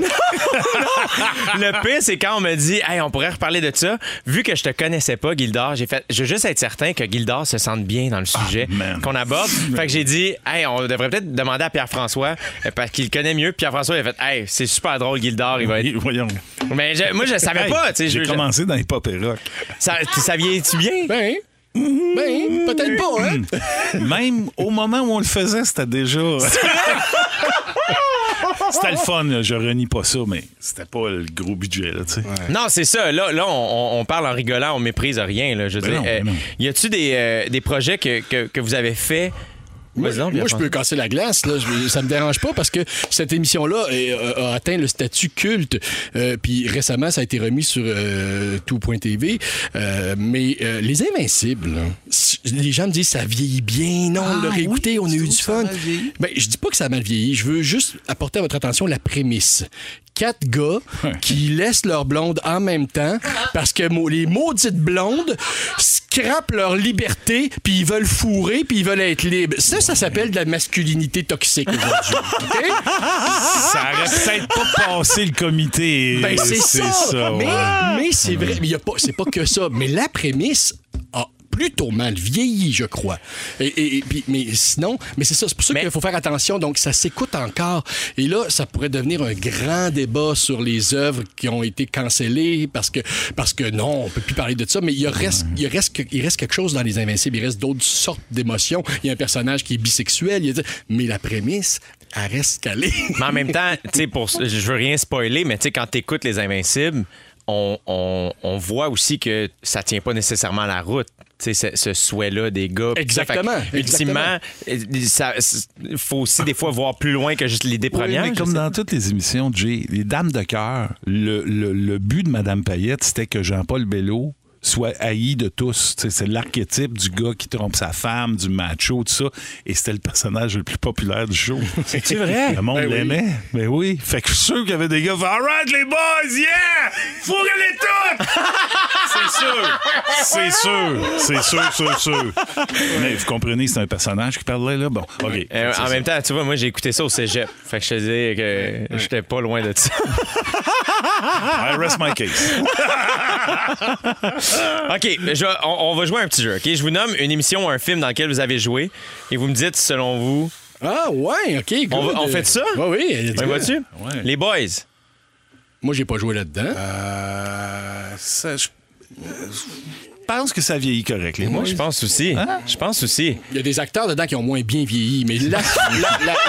Le pire, c'est quand on me dit, hey, on pourrait reparler de ça. Vu que je te connaissais pas, Gildor, j'ai fait, je veux juste être certain que Gildor se sente bien dans le sujet man. qu'on aborde. Fait que j'ai dit, hey, on devrait peut-être demander à Pierre-François euh, parce qu'il connaît mieux. Pierre-François, il a fait, hey, c'est super drôle, Gildor, il va être. Voyons. Mais je- moi, je savais Hey, pas, je- J'ai je- commencé dans les pop et rock. Ça, ça vieillit-tu bien? Ben, ben, peut-être pas, hein? Même au moment où on le faisait, c'était déjà. <laughs> c'était le fun, là. je renie pas ça, mais c'était pas le gros budget. Là, tu sais. Non, c'est ça. Là, là on, parle en rigolant, on méprise rien. Là, je veux Ben dire, non, Euh, ben non. y a-tu des, euh, des projets que, que, que vous avez faits? Moi, je peux casser la glace. Là. Je- ça me dérange pas parce que cette émission-là euh, a atteint le statut culte. Euh, Puis récemment, ça a été remis sur euh, tout.tv. Euh, mais euh, Les Invincibles, les gens me disent ça vieillit bien. Non, on l'a Ah, réécouté, oui, on a eu du fun. Ben, je dis pas que ça a mal vieilli. Je veux juste apporter à votre attention la prémisse. Quatre gars qui laissent leur blonde en même temps parce que les maudites blondes scrapent leur liberté puis ils veulent fourrer puis ils veulent être libres. Ça, ça s'appelle de la masculinité toxique aujourd'hui. OK? Ça aurait peut-être pas passé le comité. Ben, c'est ça. mais ouais. mais c'est vrai. Mais y a pas, c'est pas que ça. Mais la prémisse a plutôt mal vieilli, je crois. Et, et- et puis, mais sinon, mais c'est ça. C'est pour ça Mais- qu'il faut faire attention. Donc, ça s'écoute encore. Et là, ça pourrait devenir un grand débat sur les œuvres qui ont été cancellées parce que, parce que non, on peut plus parler de ça. Mais il reste, il reste, que- il reste quelque chose dans les Invincibles. Il reste d'autres sortes d'émotions. Il y a un personnage qui est bisexuel. Il mais la prémisse, elle reste calée. Mais en même temps, tu pour, je veux rien spoiler, mais tu quand tu écoutes Les Invincibles, on, on- on voit aussi que ça tient pas nécessairement la route. Tu sais, ce, ce souhait-là des gars. Puis ça, Exactement, fait Ultimement, il faut aussi des fois voir plus loin que juste l'idée Oui, première. mais comme sais. dans toutes les émissions Jay, les Dames de cœur, le, le- le but de Madame Payette, c'était que Jean-Paul Bello soit haï de tous. C'est l'archétype du gars qui trompe sa femme, du macho, tout ça. Et c'était le personnage le plus populaire du show. C'est vrai? Le monde Ben oui. l'aimait. Mais oui. Fait que je suis sûr qu'il y avait des gars qui faisaient, All right, les boys, yeah! Fourrez-les toutes! c'est sûr. C'est sûr. C'est sûr, sûr, sûr. Mais vous comprenez, c'est un personnage qui parlait là. Bon, OK. Euh, en ça. même temps, tu vois, moi, j'ai écouté ça au cégep. Fait que je te dis que j'étais pas loin de ça. <laughs> I rest my case. <laughs> <laughs> OK, je- on, on va jouer un petit jeu. OK? Je vous nomme une émission ou un film dans lequel vous avez joué et vous me dites, selon vous, Ah, ouais, OK. On good. va- on fait ça? Ouais, oui. let's ben, vois-tu? Ouais. Les boys. Moi, j'ai pas joué là-dedans. Euh, ça, je pense que ça vieillit correct, les Moi, boys. je pense aussi. Hein? Je pense aussi. Il y a des acteurs dedans qui ont moins bien vieilli, mais là, là, <laughs>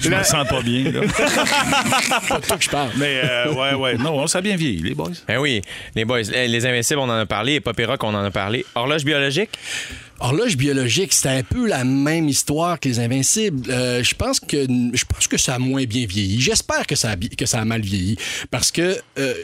Je me sens pas bien. là. c'est <laughs> pas de toi que je parle. Mais euh, ouais, ouais. Non, ça a bien vieilli, les boys. Ben oui, les boys. Les les Invincibles, on en a parlé. Et Pop Rock, on en a parlé. Horloge biologique? Horloge biologique, c'était un peu la même histoire que les Invincibles. Euh, je pense que je pense que ça a moins bien vieilli. J'espère que ça a, que ça a mal vieilli parce que euh,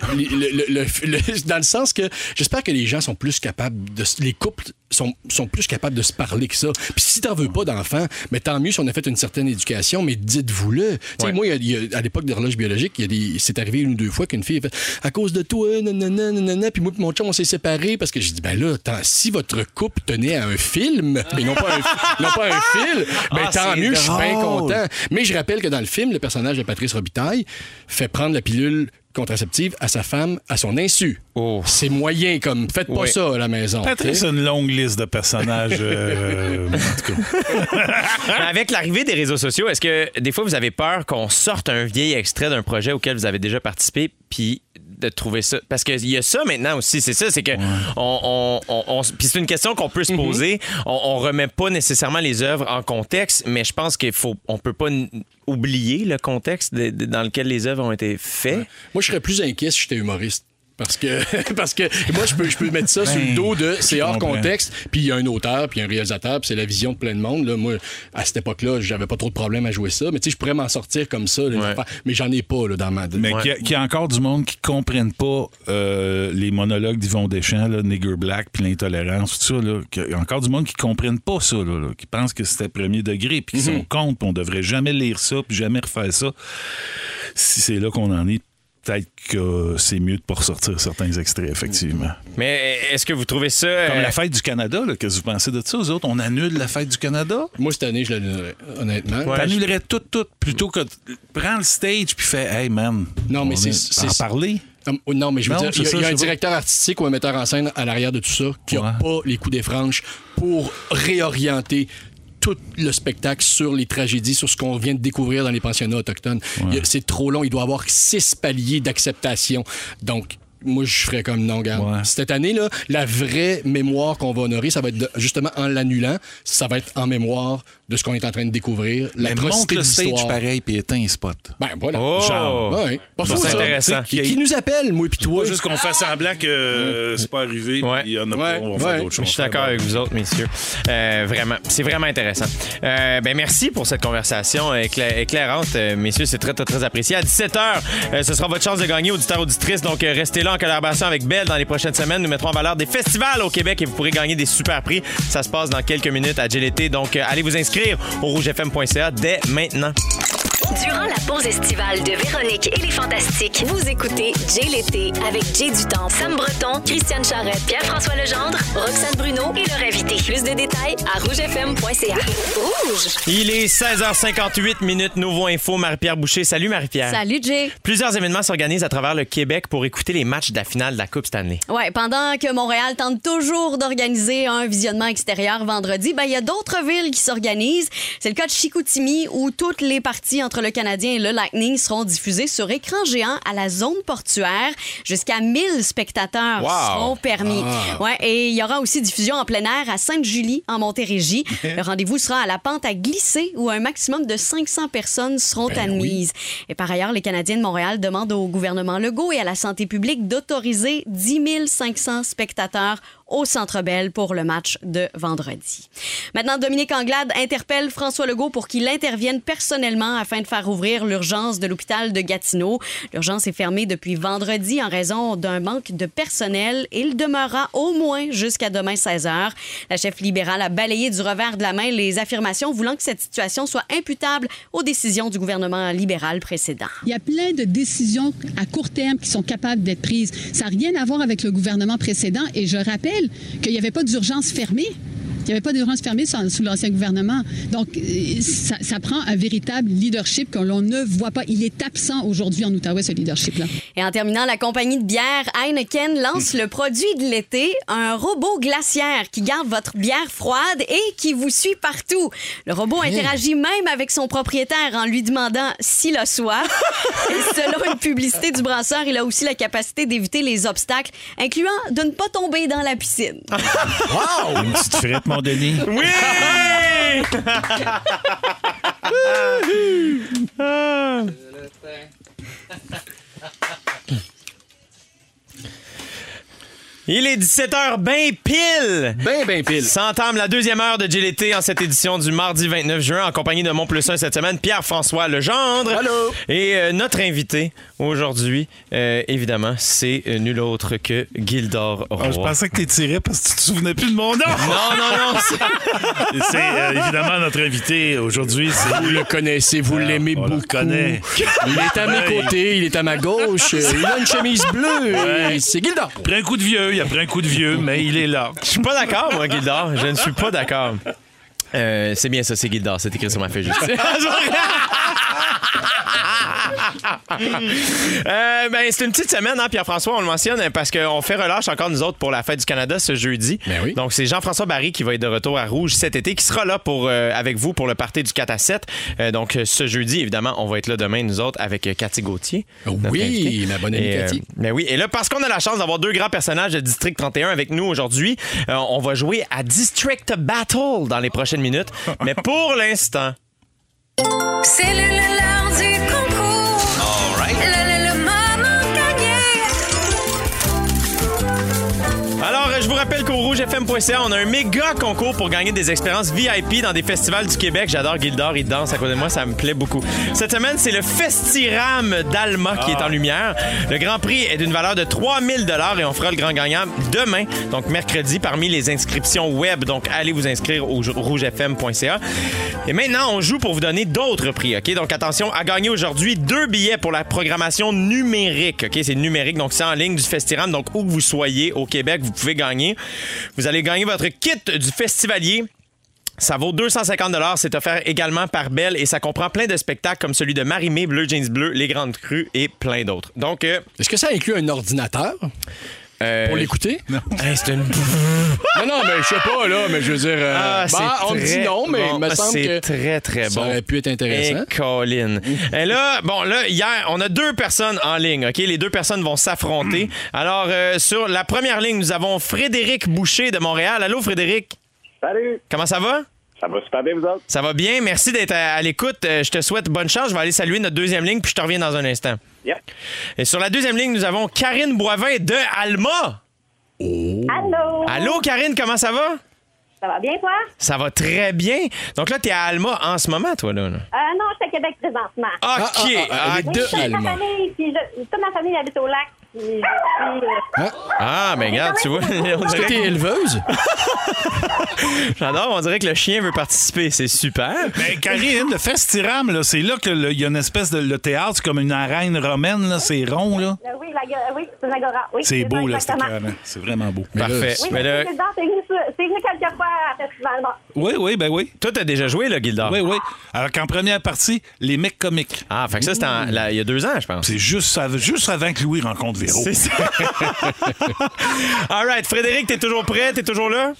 dans le sens que j'espère que les gens sont plus capables de les couples sont, sont plus capables de se parler que ça. Puis si t'en veux pas d'enfant, mais tant mieux si on a fait une certaine éducation, mais dites-vous-le. Tu sais, Ouais. moi, il y a- il y a- à l'époque d'horloge biologique, c'est arrivé une ou deux fois qu'une fille a fait à cause de toi, nanana, nanana, puis moi et mon chum, on s'est séparés parce que j'ai dit, ben là, tant- si votre couple tenait à un film, mais non pas un, <laughs> non pas un film, ben Ah, tant mieux, je suis bien content. Mais je rappelle que dans le film, le personnage de Patrice Robitaille fait prendre la pilule contraceptive à sa femme à son insu. Oh. C'est moyen comme, faites pas Oui. ça à la maison. Patrice tu a sais. une longue liste de personnages. euh, en tout cas. Mais <laughs> avec l'arrivée des réseaux sociaux, est-ce que des fois vous avez peur qu'on sorte un vieil extrait d'un projet auquel vous avez déjà participé, puis de trouver ça Parce qu'il y a ça maintenant aussi, c'est ça, c'est que on, on- on- on- puis c'est une question qu'on peut se poser. on, on remet pas nécessairement les œuvres en contexte, mais je pense qu'il faut, on peut pas oublier le contexte de- de- dans lequel les œuvres ont été faites. Moi, je serais plus inquiet si j'étais humoriste. Parce que, <laughs> parce que moi, je peux, je peux mettre ça sur le dos de c'est hors comprends. contexte, puis il y a un auteur, puis un réalisateur, puis c'est la vision de plein de monde. Là, moi, à cette époque-là, j'avais pas trop de problème à jouer ça, mais tu sais, je pourrais m'en sortir comme ça, Ouais. mais j'en ai pas là, dans ma. Mais qu'il y, a- qu'il y a encore du monde qui ne comprennent pas euh, les monologues d'Yvon Deschamps, là, Nigger Black, puis l'intolérance, tout ça. Là, qu'il y a encore du monde qui ne comprennent pas ça, là, là, qui pensent que c'était premier degré, puis qui sont contre, puis on devrait jamais lire ça, puis jamais refaire ça. Si c'est là qu'on en est, peut-être que c'est mieux de ne pas ressortir certains extraits, effectivement. Mais est-ce que vous trouvez ça. Comme euh, la fête du Canada, qu'est-ce que vous pensez de ça, vous autres? On annule la fête du Canada? Moi, cette année, je l'annulerais, honnêtement. Ouais. T'annulerais tout, tout, plutôt que de- prends le stage puis fais Hey man, Non, mais on c'est- est- c'est- en parler. Non, mais je veux Non, dire, il y a, c'est ça, il y a un je directeur artistique ou un metteur en scène à l'arrière de tout ça qui n'a Ouais. pas les coups des franches pour réorienter tout le spectacle sur les tragédies, sur ce qu'on vient de découvrir dans les pensionnats autochtones. C'est trop long. Il doit y avoir six paliers d'acceptation. Donc, moi, je ferais comme non, garde. Ouais. Cette année, là, la vraie mémoire qu'on va honorer, ça va être de- justement en l'annulant, ça va être en mémoire de ce qu'on est en train de découvrir. Mais monte L'atrocité le stage pareil puis éteins un spot. Ben voilà. Oh! Genre. Ouais, pas Bon, fou, c'est ça. intéressant. Qui, qui nous appelle, moi puis toi? Pas juste qu'on fasse semblant que euh, c'est pas arrivé, Ouais. puis il y en a Ouais. pas, on va Ouais. faire d'autres choses. Je suis d'accord avec vous autres, messieurs. Euh, vraiment, c'est vraiment intéressant. Euh, ben merci pour cette conversation écla- éclairante, euh, messieurs. C'est très, très, très apprécié. À 17h, ce sera votre chance de gagner, auditeurs, auditrices. Donc, euh, restez là en collaboration avec Belle dans les prochaines semaines. Nous mettrons en valeur des festivals au Québec et vous pourrez gagner des super prix. Ça se passe dans quelques minutes à GLT. Donc, euh, allez vous inscrire au rougefm.ca dès maintenant. Durant la pause estivale de Véronique et les Fantastiques, vous écoutez Jay l'été avec Jay Dutemps, Sam Breton, Christiane Charrette, Pierre-François Legendre, Roxane Bruno et leur invité. Plus de détails à rougefm.ca. Rouge! Il est 16h58 minutes. Nouveau info, Marie-Pierre Boucher. Salut, Marie-Pierre. Salut Jay. Plusieurs événements s'organisent à travers le Québec pour écouter les matchs de la finale de la Coupe Stanley. Ouais, pendant que Montréal tente toujours d'organiser un visionnement extérieur vendredi, ben il y a d'autres villes qui s'organisent. C'est le cas de Chicoutimi où toutes les parties entre le Canadien et le Lightning seront diffusées sur écran géant à la zone portuaire. Jusqu'à 1000 spectateurs Wow. seront permis. Ouais, et il y aura aussi diffusion en plein air à Sainte-Julie en Montérégie. <laughs> le rendez-vous sera à la pente à glisser où un maximum de 500 personnes seront admises. Et par ailleurs, les Canadiens de Montréal demandent au gouvernement Legault et à la santé publique d'autoriser 10 500 spectateurs au Centre Bell pour le match de vendredi. Maintenant, Dominique Anglade interpelle François Legault pour qu'il intervienne personnellement afin de faire ouvrir l'urgence de l'hôpital de Gatineau. L'urgence est fermée depuis vendredi en raison d'un manque de personnel il demeurera au moins jusqu'à demain 16 h. La chef libérale a balayé du revers de la main les affirmations voulant que cette situation soit imputable aux décisions du gouvernement libéral précédent. Il y a plein de décisions à court terme qui sont capables d'être prises. Ça n'a rien à voir avec le gouvernement précédent. Et je rappelle qu'il n'y avait pas d'urgence fermée. Il n'y avait pas d'urgence fermée sous sous l'ancien gouvernement. Donc, euh, ça, ça prend un véritable leadership que l'on ne voit pas. Il est absent aujourd'hui en Outaouais, ce leadership-là. Et en terminant, la compagnie de bière Heineken lance le produit de l'été, un robot glaciaire qui garde votre bière froide et qui vous suit partout. Le robot interagit même avec son propriétaire en lui demandant s'il a soif. <laughs> et selon une publicité du brasseur, il a aussi la capacité d'éviter les obstacles, incluant de ne pas tomber dans la piscine. Une petite mon Denis. Oui! <laughs> <laughs> <laughs> Il est 17h ben pile! Ben, ben pile. S'entame la deuxième heure de GLT en cette édition du mardi 29 juin en compagnie de mon plus un cette semaine, Pierre-François Legendre. Allô? Et euh, notre invité aujourd'hui, euh, évidemment, c'est euh, nul autre que Gildor Roy. Ah, je pensais que t'es tiré parce que tu te souvenais plus de mon nom. Non, non, non, <laughs> c'est- C'est euh, évidemment notre invité aujourd'hui. C'est Vous le connaissez, vous l'aimez on le beaucoup. connaît. Il est à mes côtés, il est à ma gauche, il a une chemise bleue. Ouais. C'est Gildor. Pris un coup de vieux, il a pris un coup de vieux, mais il est là. Je suis pas d'accord, moi, Gildor. Je ne suis pas d'accord. Euh, c'est bien ça, c'est Gildor. C'est écrit sur ma feuille juste. <laughs> <laughs> Euh, ben, c'est une petite semaine, hein, Pierre-François, on le mentionne, parce qu'on fait relâche encore nous autres pour la fête du Canada ce jeudi. Ben oui. Donc, c'est Jean-François Barry qui va être de retour à Rouge cet été, qui sera là pour, euh, avec vous pour le party du 4 à 7. Euh, donc, ce jeudi, évidemment, on va être là demain, nous autres, avec euh, Cathy Gauthier. Oui, ma bonne amie Et, euh, Cathy. ben oui, et là, parce qu'on a la chance d'avoir deux grands personnages de District 31 avec nous aujourd'hui, euh, on va jouer à District Battle dans les prochaines minutes. Mais pour l'instant, C'est le, rougefm.ca, on a un méga concours pour gagner des expériences VIP dans des festivals du Québec. J'adore Gildor, il danse à côté de moi, ça me plaît beaucoup. Cette semaine, c'est le Festiram d'Alma qui est en lumière. Le grand prix est d'une valeur de 3000 dollars et on fera le grand gagnant demain, donc mercredi, parmi les inscriptions web. Donc, allez vous inscrire au rougefm.ca. Et maintenant, on joue pour vous donner d'autres prix, OK? Donc, attention, à gagner aujourd'hui deux billets pour la programmation numérique, OK? C'est numérique, donc c'est en ligne du Festiram. Donc, où que vous soyez au Québec, vous pouvez gagner. Vous allez gagner votre kit du festivalier. Ça vaut 250 C'est offert également par Belle et ça comprend plein de spectacles comme celui de Marie-Mé, Bleu Jeans Bleu, Les Grandes Crues et plein d'autres. Donc, euh, Est-ce que ça inclut un ordinateur? Euh, pour l'écouter? <laughs> hey, c'est une... <laughs> Non, non, mais je sais pas, là, mais je veux dire. euh, Ah, bah, c'est on me dit très non, mais il bon. me semble C'est que très, très ça bon. aurait pu être intéressant. Et Colin. Et là, bon, là, hier, on a deux personnes en ligne, OK? Les deux personnes vont s'affronter. Alors, euh, sur la première ligne, nous avons Frédéric Boucher de Montréal. Allô, Frédéric? Salut! Comment ça va? Ça va super bien, vous autres? Ça va bien. Merci d'être à, à l'écoute. Euh, je te souhaite bonne chance. Je vais aller saluer notre deuxième ligne, puis je te reviens dans un instant. Et sur la deuxième ligne, nous avons Karine Boivin de Alma. Allô? Allô, Karine, comment ça va? Ça va bien, toi? Ça va très bien. Donc là, t'es à Alma en ce moment, toi, là. Euh, non, je suis à Québec présentement. OK. ah, ah, Ah, de toute ma Allemand. famille, puis je- toute ma famille habite au lac. Puis euh, Ah, mais regarde, tu vois. on Est-ce que dirait- t'es éleveuse? <laughs> J'adore, on dirait que le chien veut participer. C'est super. Ben, Karine, le Festiram, là, c'est là qu'il y a une espèce de le théâtre, c'est comme une arène romaine, là, c'est rond, là. euh, oui, la, oui, c'est une agora. Oui, C'est beau, là, c'est vraiment beau. Parfait. Oui, Mais mais là, c'est venu, sur- c'est venu quelques fois à Festival. Oui, oui, ben oui. toi, t'as déjà joué, là, Gildor? Oui, oui. Alors qu'en première partie, les mecs comiques. Ah, fait que ça, c'était il y a deux ans, je pense. C'est juste, juste avant que Louis rencontre C'est ça. All right. Frédéric, t'es toujours prêt? T'es toujours là?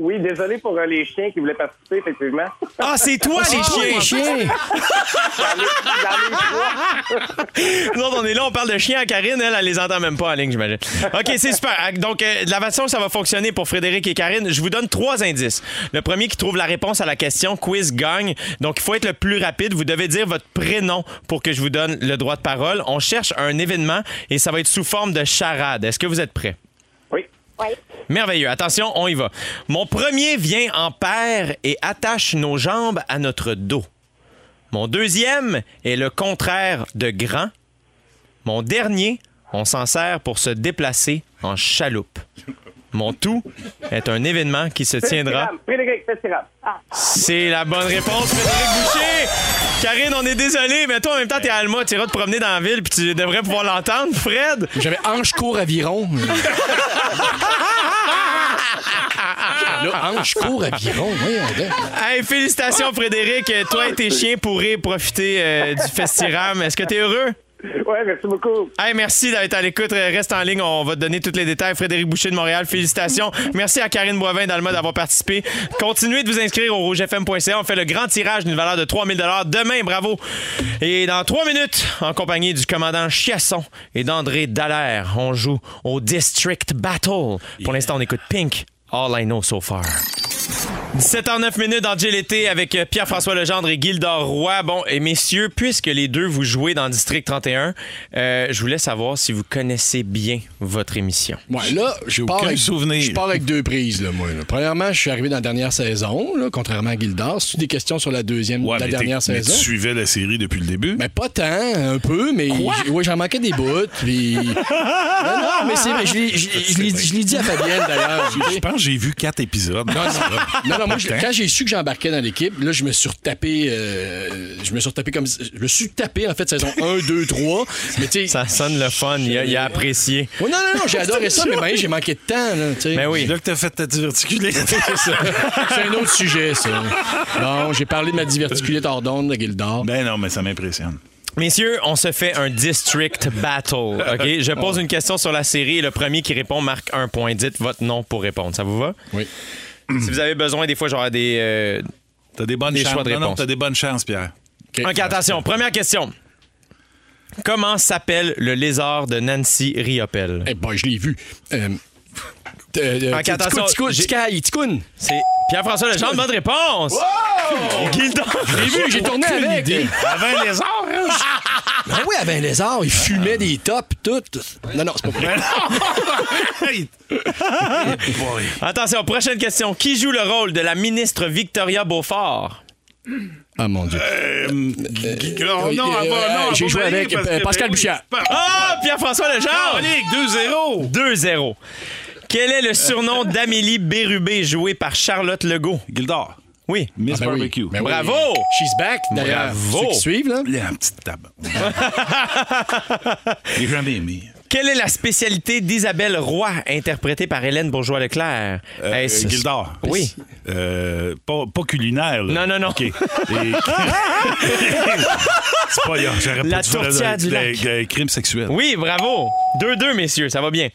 Oui, désolé pour euh, les chiens qui voulaient participer, effectivement. Ah, c'est toi, les chiens! Chien! Dans les, dans les trois. Nous autres, on est là, on parle de chiens à Karine. Elle, elle les entend même pas en ligne, j'imagine. OK, c'est super. Donc, euh, de la façon que ça va fonctionner pour Frédéric et Karine, je vous donne trois indices. Le premier qui trouve la réponse à la question quiz gagne. Donc, il faut être le plus rapide. Vous devez dire votre prénom pour que je vous donne le droit de parole. On cherche un événement et ça va être sous forme de charade. Est-ce que vous êtes prêts? Oui. Oui. Merveilleux. Attention, on y va. Mon premier vient en paire et attache nos jambes à notre dos. Mon deuxième est le contraire de grand. Mon dernier, on s'en sert pour se déplacer en chaloupe. Mon tout est un événement qui se tiendra. Festiram. C'est la bonne réponse, Frédéric Boucher. Karine, on est désolé, mais toi, en même temps, t'es à Alma, tu iras te promener dans la ville, puis tu devrais pouvoir l'entendre. Fred? J'avais Ange court aviron. <laughs> Là, Ange court aviron, donc. Hey, félicitations, Frédéric. Toi et tes chiens pourrez profiter euh, du Festiram. Est-ce que tu es heureux? Oui, merci beaucoup. Hey, merci d'être à l'écoute. Reste en ligne, on va te donner tous les détails. Frédéric Boucher de Montréal, félicitations. Merci à Karine Boivin d'Alma d'avoir participé. Continuez de vous inscrire au rougefm.ca. On fait le grand tirage d'une valeur de 3000 demain. Bravo. Et dans trois minutes, en compagnie du commandant Chiasson et d'André Dallaire, on joue au District Battle. Pour l'instant, on écoute Pink. All I know so far. 17h09 minutes dans GLT avec euh, Pierre-François Legendre et Gildor Roy. Bon, et messieurs, puisque les deux vous jouez dans District 31, euh, je voulais savoir si vous connaissez bien votre émission. Ouais, là, je J'ai pars, aucun avec, souvenir. je pars avec deux prises, là, moi. là. Premièrement, je suis arrivé dans la dernière saison, là, contrairement à Gildor. C'est des questions sur la deuxième, Ouais, la mais dernière t'es- mais saison? tu suivais la série depuis le début? Mais pas tant, un peu, mais ouais, j'en manquais des bouts. Puis... <laughs> non, non, mais c'est vrai, je l'ai- dit- à Fabienne d'ailleurs. Je pense que j'ai vu quatre épisodes. Non, non, moi, je- quand j'ai su que j'embarquais dans l'équipe, là, je me suis retapé. euh, je me suis retapé comme. Je me suis tapé, en fait, saison 1, 2, 3. Mais tu sais. Ça sonne le fun, il a, il a apprécié. Oh, non, non, non, j'ai adoré ça, mais ben, j'ai manqué de temps, là, tu sais. Ben oui. C'est là que t'as fait ta diverticulite. <laughs> C'est un autre sujet, ça. Bon, j'ai parlé de ma diverticulite hors d'onde de Gildor. ben non, mais ça m'impressionne. Messieurs, on se fait un District Battle. OK? Je pose une question sur la série et le premier qui répond marque un point. Dites votre nom pour répondre. Ça vous va? Oui. Si vous avez besoin, des fois, j'aurai des. euh, T'as des bonnes Des chances. choix de Non, non, réponse. t'as des bonnes chances, Pierre. OK, attention. Première question. Comment s'appelle le lézard de Nancy Riopel? Eh ben, je l'ai vu. Euh, euh, Ok, attention, Ticoun, j'ai- Ticoun, Ticoun. C'est Pierre-François Legendre. Bonne réponse! Gildor. J'ai vu, j'ai tourné avec. Avant les arts, hein? <laughs> Ben oui, avec un lézard, il fumait des tops, tout. Non, non, c'est pas vrai. Boy. <laughs> Attention, prochaine question. Qui joue le rôle de la ministre Victoria Beaufort? Ah, mon Dieu. Euh, euh, non, euh, non, elle j'ai joué avec, euh, Pascal ben. Bouchard. Ah, Pierre-François Legendre! Colique, 2-0. 2-0. Quel est le surnom <laughs> d'Amélie Bérubé joué par Charlotte Legault? Gildor. Oui. Miss Ah, ben oui. Barbecue. Ben oui. Bravo! She's back, d'ailleurs. Bravo. Ceux qui suivent, là. Il y a un petit tabac. J'ai jamais aimé. Quelle est la spécialité d'Isabelle Roy, interprétée par Hélène Bourgeois-Leclerc? Euh, Est-ce- euh, Gildor. Oui. Euh, pas, pas culinaire. là. Non, non, non. OK. Et- <laughs> C'est pas j'aurais La pas dû faire tourtière du lac. le crime sexuel. Oui, bravo. 2-2, messieurs, ça va bien.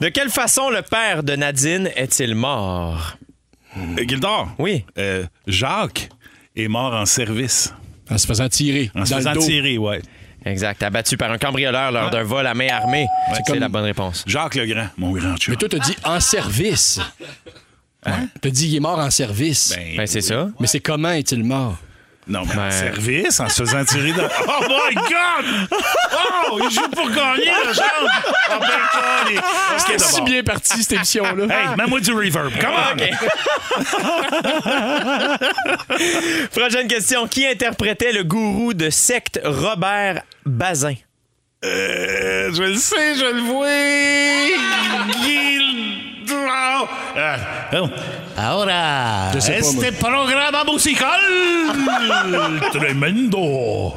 De quelle façon le père de Nadine est-il mort? Euh, Gildor? Oui. Euh, Jacques est mort en service. En se faisant tirer. En se dans faisant le dos. tirer, ouais. Exact, abattu par un cambrioleur lors d'un vol à main armée. C'est comme- la bonne réponse. Jacques Legrand, mon grand chum. Mais toi, t'as dit en service. Hein? T'as dit il est mort en service. Ben, Ben, c'est ça. Mais c'est comment est-il mort? non, mais Ben- en service, en se faisant tirer dans... Oh my God! Oh, il joue pour gagner, la jambe! Oh ben, calé. C'était si bien parti, cette émission-là. Hey, mets-moi du reverb, come on! <laughs> Prochaine question. Qui interprétait le gourou de secte Robert Bazin? Euh, je le sais, je le vois! Ah, oh. Ahora, Je sais pas, moi. este programa musical <laughs> tremendo!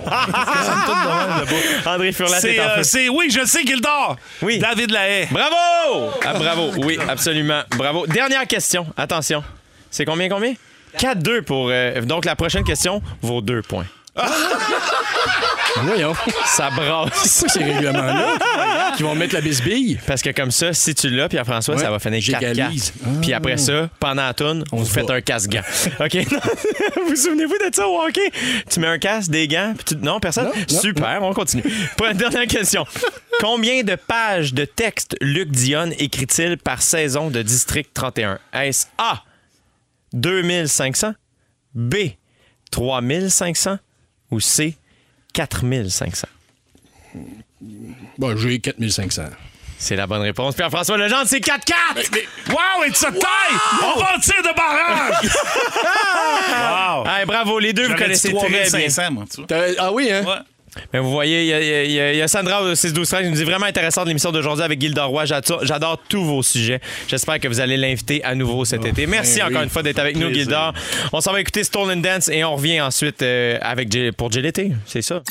André Furlat C'est, est en euh, feu. c'est- oui, je sais Gildor! Oui. David Lahaye. Bravo! Ah, bravo. Oui, absolument. Bravo. Dernière question. Attention. C'est combien, combien? 4-2 pour. euh, donc, la prochaine question vaut 2 points. <laughs> Voyons. Ça brasse. C'est ces règlements-là qui vont mettre la bisbille. Parce que comme ça, si tu l'as, Pierre-François, Ouais, ça va finir 4-4. j'égalise. Ah. Puis après ça, pendant la toune, vous se faites bat. un casse-gant. <laughs> OK? <laughs> vous souvenez-vous de ça au hockey? Tu mets un casque, des gants, puis tu... Non, personne? Non, non, Super, on continue. Pour une dernière question. Combien de pages de texte Luc Dion écrit-il par saison de District 31? Est-ce A, 2500, B, 3500 ou C, 4500? Bon, j'ai 4500. C'est la bonne réponse. Pierre-François Legendre, c'est 4-4! Wow, it's a tie! On va en tir de barrage! wow! <laughs> Hey, bravo, les deux, vous connaissez très bien. 3500, moi, tu vois. T'as- Ah oui, hein? Ouais. Mais vous voyez, il y a- il y, a- il y a- il y a Sandra au 6 12 13 qui nous dit vraiment intéressant de l'émission d'aujourd'hui avec Gilda Roy. J'adore, j'adore tous vos sujets. J'espère que vous allez l'inviter à nouveau cet été. Merci ben encore oui. une fois d'être avec nous, Plaisir. Gilda. On s'en va écouter Stolen Dance et on revient ensuite euh, avec J- pour GLT. C'est ça.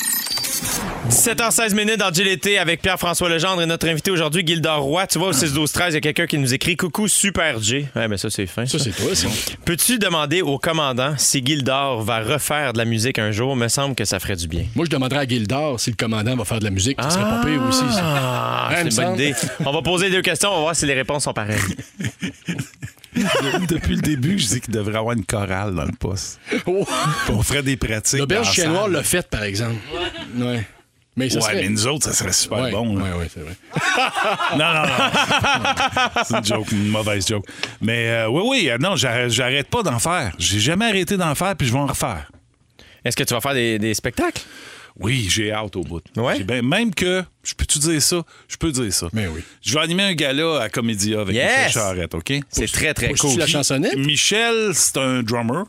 17h16 minutes dans GLT avec Pierre-François Legendre et notre invité aujourd'hui, Gilda Roy. Tu vois, au 6 12 13 il y a quelqu'un qui nous écrit Coucou Super G. Ouais, ben ça, c'est fin. Ça, c'est toi, ça. Peux-tu demander au commandant si Gildor va refaire de la musique un jour? Me semble que ça ferait du bien. Moi, je demanderais à Gildor si le commandant va faire de la musique. Ça serait pas pire aussi, ça. Ah, Hein, c'est une bonne idée. On va poser deux questions, on va voir si les réponses sont pareilles. <laughs> <laughs> Depuis le début, je dis qu'il devrait avoir une chorale dans le poste. Oh. On ferait des pratiques. L'auberge chien la noir l'a fait, par exemple. Ouais. Mais ça Ouais, serait... mais nous autres, ça serait super Ouais, bon. là. ouais, ouais, c'est vrai. <laughs> Non, non, non. c'est une joke, une mauvaise joke. Mais euh, oui, oui, euh, non, j'arrête, j'arrête pas d'en faire. J'ai jamais arrêté d'en faire, puis je vais en refaire. Est-ce que tu vas faire des, des spectacles? Oui, j'ai hâte au bout. Ouais? Ben- même que, je peux-tu dire ça? Je peux dire ça. Mais oui. Je vais animer un gala à Comédia avec Yes! Michel Charette, OK? C'est très, très cool. la chansonnette? Michel, c'est un drummer,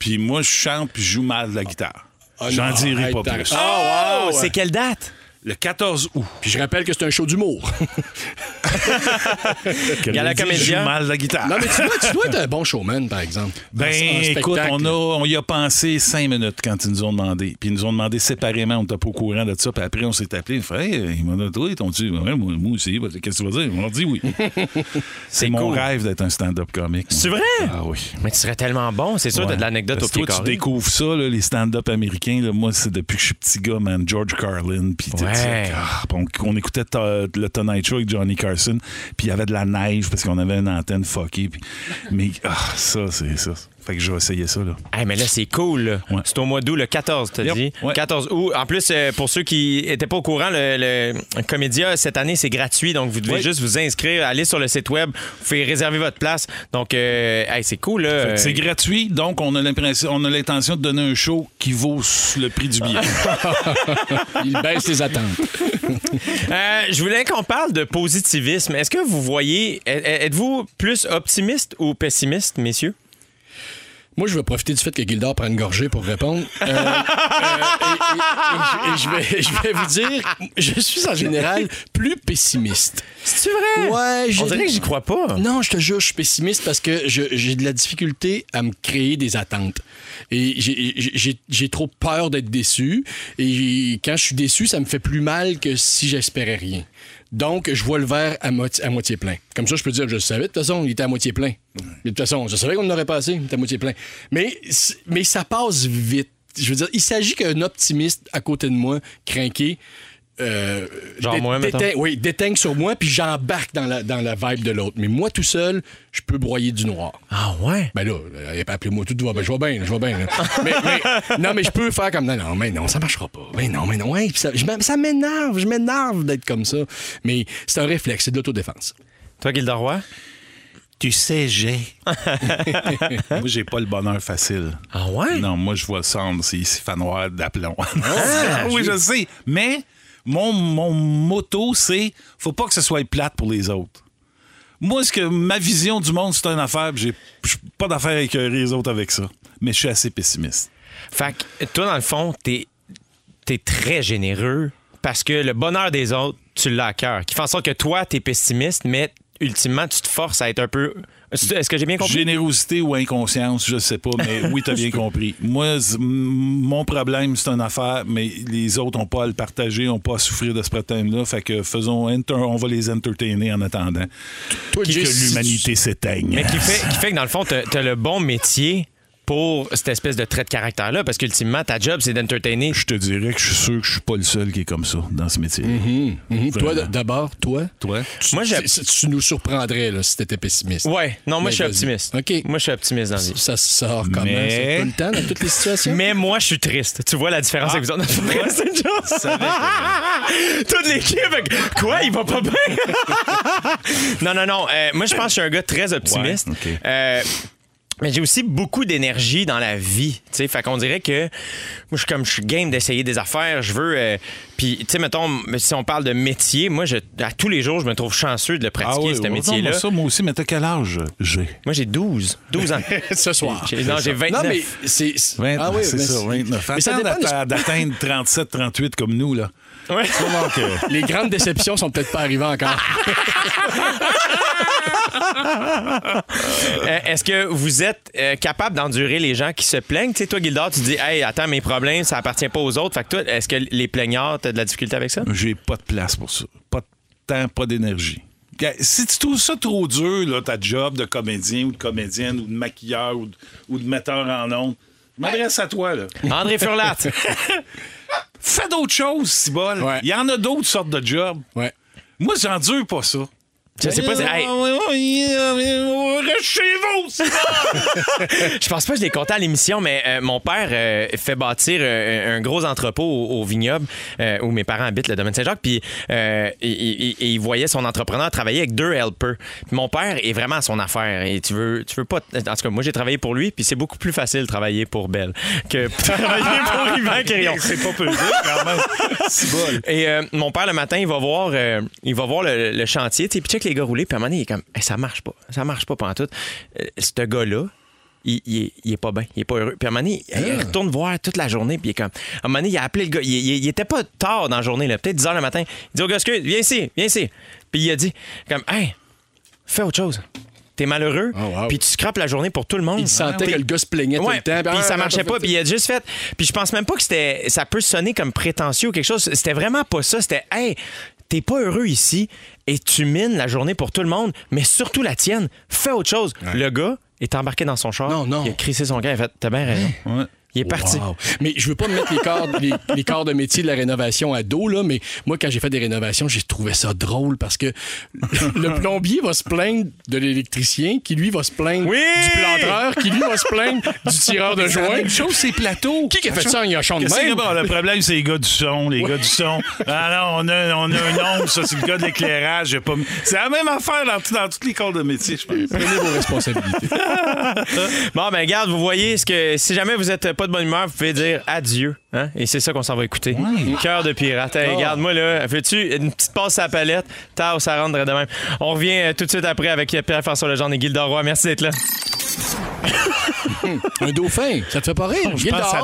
puis moi, je chante puis je joue mal de la guitare. Ah J'en dirai pas plus. Ah, Oh, wow! c'est quelle date? Le 14 août. Puis je rappelle que c'est un show d'humour. <laughs> Gala Je Comédia. joue mal de la guitare. non, mais tu dois, tu dois être un bon showman, par exemple. Ben, En- en écoute, on, a, on y a pensé cinq minutes quand ils nous ont demandé. Puis ils nous ont demandé séparément, on n'était pas au courant de ça. Puis après, on s'est appelé. On fait, hey, ils m'ont dit, ils t'ont dit, ouais, moi, moi aussi. Qu'est-ce que tu vas dire? On leur dit oui. <laughs> C'est mon cool. rêve d'être un stand-up comique. C'est vrai? Ah oui. Mais tu serais tellement bon, c'est sûr, t'as de l'anecdote au pied toi, tu découvres ça, là, les stand-up américains. là, moi, c'est depuis que je suis petit gars, man. George Carlin. Puis Ouais. On, écoutait ta- le Tonight Show avec Johnny Carson. Puis il y avait de la neige parce qu'on avait une antenne fuckée. Puis, mais ah, ça, c'est ça. Fait que je vais essayer ça, là. Hey, mais là, c'est cool. là. Ouais. C'est au mois d'août, le 14, t'as Yep. dit? Ouais. 14 août. En plus, euh, pour ceux qui n'étaient pas au courant, le, le Comédia, cette année, c'est gratuit. Donc, vous devez Oui. juste vous inscrire, aller sur le site web, vous pouvez réserver votre place. Donc, euh, hey, c'est cool. Là. C'est gratuit, donc on a l'impression, on a l'intention de donner un show qui vaut le prix du billet. <laughs> Il baisse les attentes. <laughs> Euh, je voulais qu'on parle de positivisme. Est-ce que vous voyez, êtes- êtes-vous plus optimiste ou pessimiste, messieurs? Moi, je vais profiter du fait que Gildor prend une gorgée pour répondre. Euh, euh, et, et- et- et je, vais, je vais vous dire, je suis en général plus pessimiste. C'est vrai? Ouais, je- On dirait que j'y crois pas. Non, je te jure, je suis pessimiste parce que j'ai de la difficulté à me créer des attentes. Et j'ai trop peur d'être déçu. Et quand je suis déçu, ça me fait plus mal que si j'espérais rien. Donc, je vois le verre à, moitié- à moitié plein. Comme ça, je peux dire, je le savais, de toute façon, il était à moitié plein. Mais de toute façon, je savais qu'on n'aurait pas assez, il était à moitié plein. Mais, mais ça passe vite. Je veux dire, il s'agit qu'un optimiste à côté de moi, craqué, euh, Genre dé- moi, déteint- oui, déteigne sur moi, puis j'embarque dans la, dans la vibe de l'autre. Mais moi, tout seul, je peux broyer du noir. Ah ouais? Ben là, euh, appelez-moi tout, va. Ben, je vais bien, je vais bien. là. mais, mais- non, mais je peux faire comme non, non, mais non, ça marchera pas. Mais non, mais non, ouais, puis ça, ça m'énerve, je m'énerve d'être comme ça. Mais c'est un réflexe, c'est de l'autodéfense. Toi, Gilderoy? tu sais, j'ai. <laughs> moi, j'ai pas le bonheur facile. Ah ouais? Non, moi, je vois le cendre, c'est ici fanoir d'aplomb. <laughs> oui, je sais. Mais mon, mon motto, c'est faut pas que ce soit plate pour les autres. Moi, ce que ma vision du monde, c'est une affaire, j'ai pas d'affaire avec les autres avec ça. Mais je suis assez pessimiste. Fait que toi, dans le fond, t'es es très généreux parce que le bonheur des autres, tu l'as à cœur. Qui fait en sorte que toi, t'es pessimiste, mais ultimement, tu te forces à être un peu. Est-ce que j'ai bien compris? Générosité ou inconscience, je sais pas, mais oui, t'as bien <laughs> compris. Moi, mon problème, c'est une affaire, mais les autres n'ont pas à le partager, n'ont pas à souffrir de ce problème-là. Fait que faisons, enter- on va les entertainer en attendant Toi, que l'humanité s'éteigne. Mais qui fait, qui fait que dans le fond, t'as as le bon métier pour cette espèce de trait de caractère-là, parce qu'ultimement, ta job, c'est d'entertainer. Je te dirais que je suis sûr que je suis pas le seul qui est comme ça dans ce métier. Mhm, mhm. Toi, d'abord, toi, Toi? Moi, j'ai. tu, tu nous surprendrais là, si t'étais pessimiste. Ouais, non, moi, Mais je suis optimiste. OK. Moi, je suis optimiste dans la vie. Ça sort comment? Mais- C'est tout le temps, dans toutes les situations? Mais moi, je suis triste. Tu vois la différence avec vous autres? <laughs> <laughs> Toute l'équipe, avec, quoi, il va pas bien? <laughs> non, non, non. euh, moi, je pense que je suis un gars très optimiste. Ouais, ok. Euh, mais j'ai aussi beaucoup d'énergie dans la vie. Tu sais, fait qu'on dirait que moi, je suis comme je suis game d'essayer des affaires. Je veux. euh, Puis, tu sais, mettons, si on parle de métier, moi, je, à tous les jours, je me trouve chanceux de le pratiquer, oui, ce métier-là. ça, moi aussi, mais t'as quel âge? J'ai. Moi, j'ai 12. 12 ans. <laughs> Ce soir. J'ai- non, j'ai 29. Non, mais c'est. c'est- 20, Ah oui, c'est mais ça, 29. Mais ça dépend d'atteindre 37, 38 comme nous, là. Ouais. Comment que- <laughs> Les grandes déceptions sont peut-être pas arrivées encore. <laughs> Euh, Est-ce que vous êtes euh, capable d'endurer les gens qui se plaignent? Tu sais, toi, Gildor, tu dis, hey, attends, mes problèmes, ça appartient pas aux autres. Fait que toi, est-ce que les plaignards, t'as de la difficulté avec ça? J'ai pas de place pour ça. Pas de temps, pas d'énergie. Gars, Si tu trouves ça trop dur, là, ta job de comédien ou de comédienne ou de maquilleur ou de, ou de metteur en ondes, je m'adresse à toi, là. André Furlat. <laughs> Fais d'autres choses, si bol. Ouais. Il y en a d'autres sortes de jobs. Ouais. Moi, j'endure pas ça. Je sais pas, c'est- hey. Reste chez vous, Je pense pas que je l'ai compté à l'émission, mais euh, mon père euh, fait bâtir euh, un gros entrepôt au, au vignoble où mes parents habitent, le domaine Saint-Jacques. Puis il- il il voyait son entrepreneur travailler avec deux helpers. Puis mon père est vraiment à son affaire. Et tu veux, tu veux pas. En tout cas, moi, j'ai travaillé pour lui, puis c'est beaucoup plus facile de travailler pour Belle que <laughs> travailler pour Yvan Quirion. C'est pas peu quand même. <laughs> C'est bol. Et mon père, le matin, il va voir, il va voir le, le chantier, puis check les gars rouler, puis à un moment donné, il est comme, Hey, ça marche pas, ça marche pas pendant tout. Euh, ce gars-là, il, il est, il est pas bien, il est pas heureux. Puis à un moment donné, il retourne voir toute la journée, puis il est comme, à un moment donné, il a appelé le gars, il, était pas tard dans la journée, là, peut-être 10 h le matin. Il dit au gars, excuse, viens ici, viens ici. Puis il a dit, comme, hey, fais autre chose. T'es malheureux, Oh, wow. puis tu scrapes la journée pour tout le monde. Il sentait que le gars se plaignait tout Ouais, le temps. puis Ah, ça ah, marchait ah, pas, puis il a juste fait. Puis je pense même pas que c'était. Ça peut sonner comme prétentieux ou quelque chose. C'était vraiment pas ça. C'était, hey, t'es pas heureux ici et tu mines la journée pour tout le monde, mais surtout la tienne. Fais autre chose. Le gars est embarqué dans son char. Non, non. Il a crissé son gars. Il a fait, t'as bien raison. Ouais. Il est parti. Wow. Mais je veux pas me mettre les corps, les, les corps de métier de la rénovation à dos, là, mais moi, quand j'ai fait des rénovations, j'ai trouvé ça drôle parce que le plombier va se plaindre de l'électricien, qui lui va se plaindre Oui! du planteur, qui lui va se plaindre du tireur de joint. même chose, c'est plateau. Qui qui a fait ça en Yochon de même? bon, le problème, c'est les gars du son, les gars du son. Ah non, on a, on a un oncle, ça, c'est le gars de l'éclairage. Pas... C'est la même affaire dans, tout- dans tous les corps de métier, je pense. Prenez vos responsabilités. <laughs> Bon, ben, garde, vous voyez, ce que, si jamais vous êtes pas de bonne humeur, vous pouvez dire adieu. Hein? Et c'est ça qu'on s'en va écouter. Cœur de pirate. Hey, Regarde, moi, là, veux-tu une petite passe à la palette? Tao, ça rentre de même. On revient euh, tout de suite après avec Pierre-François Legendre et Gilda Roy. Merci d'être là. <laughs> Un dauphin, ça te fait pas rire? Je Gilda? pense à.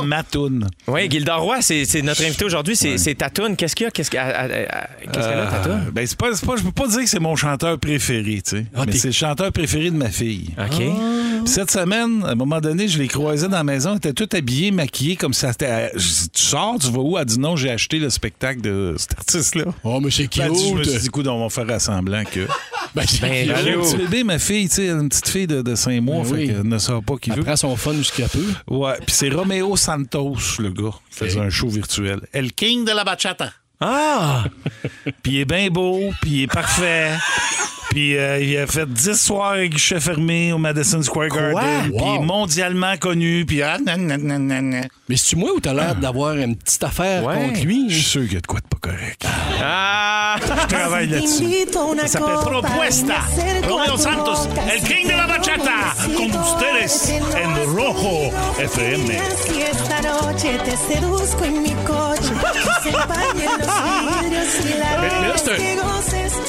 Oui, Gilda Roy, c'est c'est notre invité aujourd'hui. C'est c'est ta toune. Qu'est-ce qu'il y a? Qu'est-ce qu'il y a, à- à- à- qu'est-ce qu'elle a, ta toune? Ben, c'est pas, c'est pas, je peux pas dire que c'est mon chanteur préféré, tu sais. Ah, mais t'es- c'est le chanteur préféré de ma fille. OK. Puis cette semaine, à un moment donné, je l'ai croisée dans la maison. Elle était toute habillée, maquillée, comme ça. c'était- Je tu sors, tu vas où? Elle dit non, j'ai acheté le spectacle de cet artiste-là. Oh, mais c'est Ben, je me suis cute. dit, écoute, on va faire semblant que. <laughs> Ben, c'est Ben, cute. Elle a un petit bébé, ma fille, tu sais, une petite fille de, de 5 mois, Ben fait oui. qu'elle ne sait pas qui Elle veut. prend son fun jusqu'à peu. Ouais, puis c'est Romeo Santos, le gars, qui faisait un show virtuel. El King de la bachata. Ah! Puis il est bien beau, puis il est parfait. Puis euh, il a fait 10 soirs avec guichet fermé au Madison Square Garden. Puis il est Wow. mondialement connu. Puis ah, nan, nan, nan, nan, nan. Mais c'est-tu moi ou t'as l'air d'avoir une petite affaire Ouais. contre lui? Je suis sûr qu'il y a de quoi de pas correct. Ah! Je travaille là-dessus. Ça s'appelle Propuesta. Romeo Santos, El King de la bachata. Con ustedes en Rojo FM.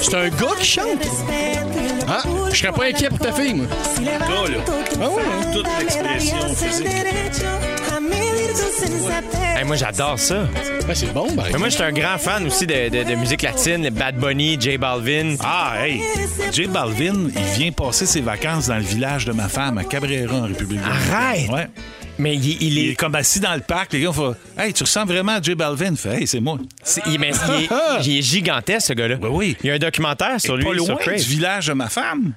C'est un- gars qui chante. Ah, je serais pas inquiet pour ta fille, moi. Levanto tu Ah ouais, toute l'expression physique. Hey, moi, j'adore ça. Ben, c'est bon, ben. Mais moi, je suis un grand fan aussi de, de- de musique latine, les Bad Bunny, J Balvin. Ah, hey, J Balvin, il vient passer ses vacances dans le village de ma femme, à Cabrera, en République. Arrête! Ouais. Mais il, il Il est. est comme assis dans le parc, les gars font Hey, tu ressembles vraiment à J Balvin? Fait Hey, c'est moi. c'est- il, mais il est, il est gigantesque, ce gars-là. Ben oui. Il y a un documentaire sur Et lui pas loin sur du village de ma femme.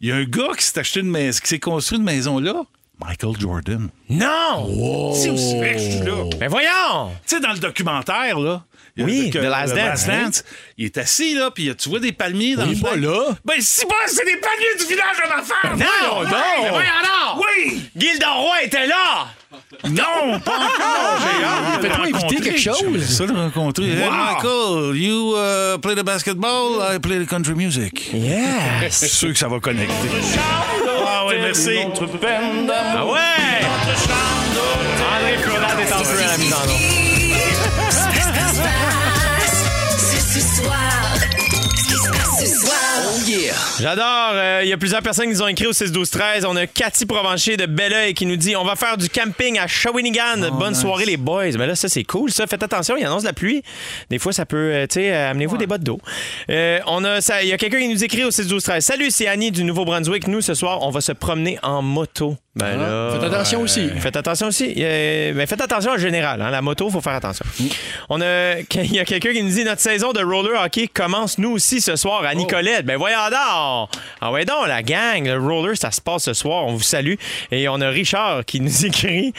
Il y a un gars qui s'est acheté une maison, qui s'est construit une maison là. Michael Jordan. Non! C'est je suis là. Mais voyons! Tu sais, dans le documentaire, là. Il y a Oui, que- The Last Dance, oui. Il est assis, là, puis tu vois des palmiers dans Il le pas fond. là. Ben, si bon, c'est des palmiers du village de ma femme! Non, non! donc! Voyons donc! Oui! Gilda Roy était là! Non, pas encore. <laughs> J'ai hâte de Fais-toi le inviter rencontrer. quelque chose. Ça le rencontrer. Hey, Michael, you uh, play the basketball, I play the country music. Yes! Je suis sûr que ça va connecter. Ah oui, merci. Ah ouais! J'adore. euh, Il y a plusieurs personnes qui nous ont écrit au 6-12-13. On a Cathy Provencher de Belleuil qui nous dit On va faire du camping à Shawinigan. Bonne soirée, les boys. Mais là, ça, c'est cool. Ça, faites attention. Il annonce la pluie. Des fois, ça peut. euh, tu sais, euh, amenez-vous des bottes d'eau. Euh, on a ça. Il y a quelqu'un qui nous écrit au 6-12-13. Salut, c'est Annie du Nouveau-Brunswick. Nous, ce soir, on va se promener en moto. Ben là, Faites attention aussi. Faites attention aussi. Euh, ben, faites attention en général. hein. La moto, il faut faire attention. On a, <laughs> il y a quelqu'un qui nous dit notre saison de roller hockey commence nous aussi ce soir à Nicolette. Ben voyons donc. Ah ouais donc, la gang, le roller, ça se passe ce soir. On vous salue. Et on a Richard qui nous <laughs> écrit.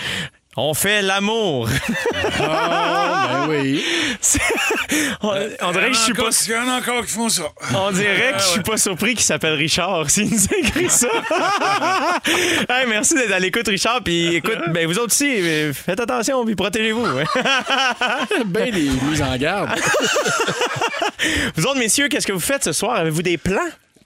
On fait l'amour. <laughs> Ah, ben oui. On, on dirait que je suis pas. Il y en a encore qui font ça. On dirait <laughs> que je suis pas surpris qu'il s'appelle Richard <laughs> s'il nous écrit ça. Hey, merci d'être à l'écoute, Richard. Puis écoute, ben, vous autres aussi, faites attention puis protégez-vous. Ben les mises en garde. Vous autres, messieurs, qu'est-ce que vous faites ce soir? Avez-vous des plans?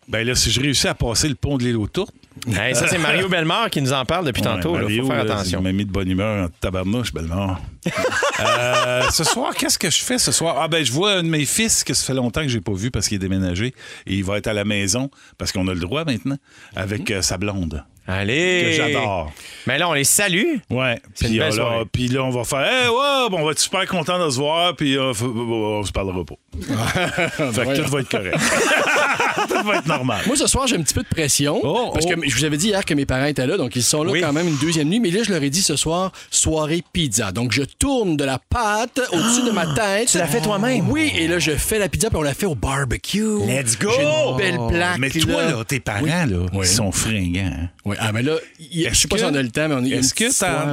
Ben là, si je réussis à passer le pont de l'île aux Tourtes, Hey, ça, c'est Mario Bellemare qui nous en parle depuis tantôt. Il faut faire attention. Il m'a mis de bonne humeur en tabarnouche, Bellemare. <laughs> Euh, ce soir, qu'est-ce que je fais ce soir? Ah ben, je vois un de mes fils que ça fait longtemps que j'ai pas vu parce qu'il est déménagé. Et il va être à la maison, parce qu'on a le droit maintenant, avec euh, sa blonde. Allez! Que j'adore. Mais là, on les salue. Ouais. Puis là, soirée. puis là, on va faire Hey, ouais, bon, on va être super content de se voir, puis euh, on se parlera pas. <laughs> fait que tout va être correct. <laughs> <laughs> tout va être normal. Moi, ce soir, j'ai un petit peu de pression. Oh, parce oh. que je vous avais dit hier que mes parents étaient là, donc ils sont là Oui. quand même une deuxième nuit. Mais là, je leur ai dit ce soir, soirée pizza. Donc, je tourne de la pâte au-dessus de ma tête. Tu l'as fait toi-même? Oui, et là, je fais la pizza, puis on la fait au barbecue. Let's go! Une belle plaque. Mais toi, là, tes parents, là, Oui. ils sont fringants. hein? Oui, ah, mais là, je sais pas si on a le temps, mais on est. Est-ce que,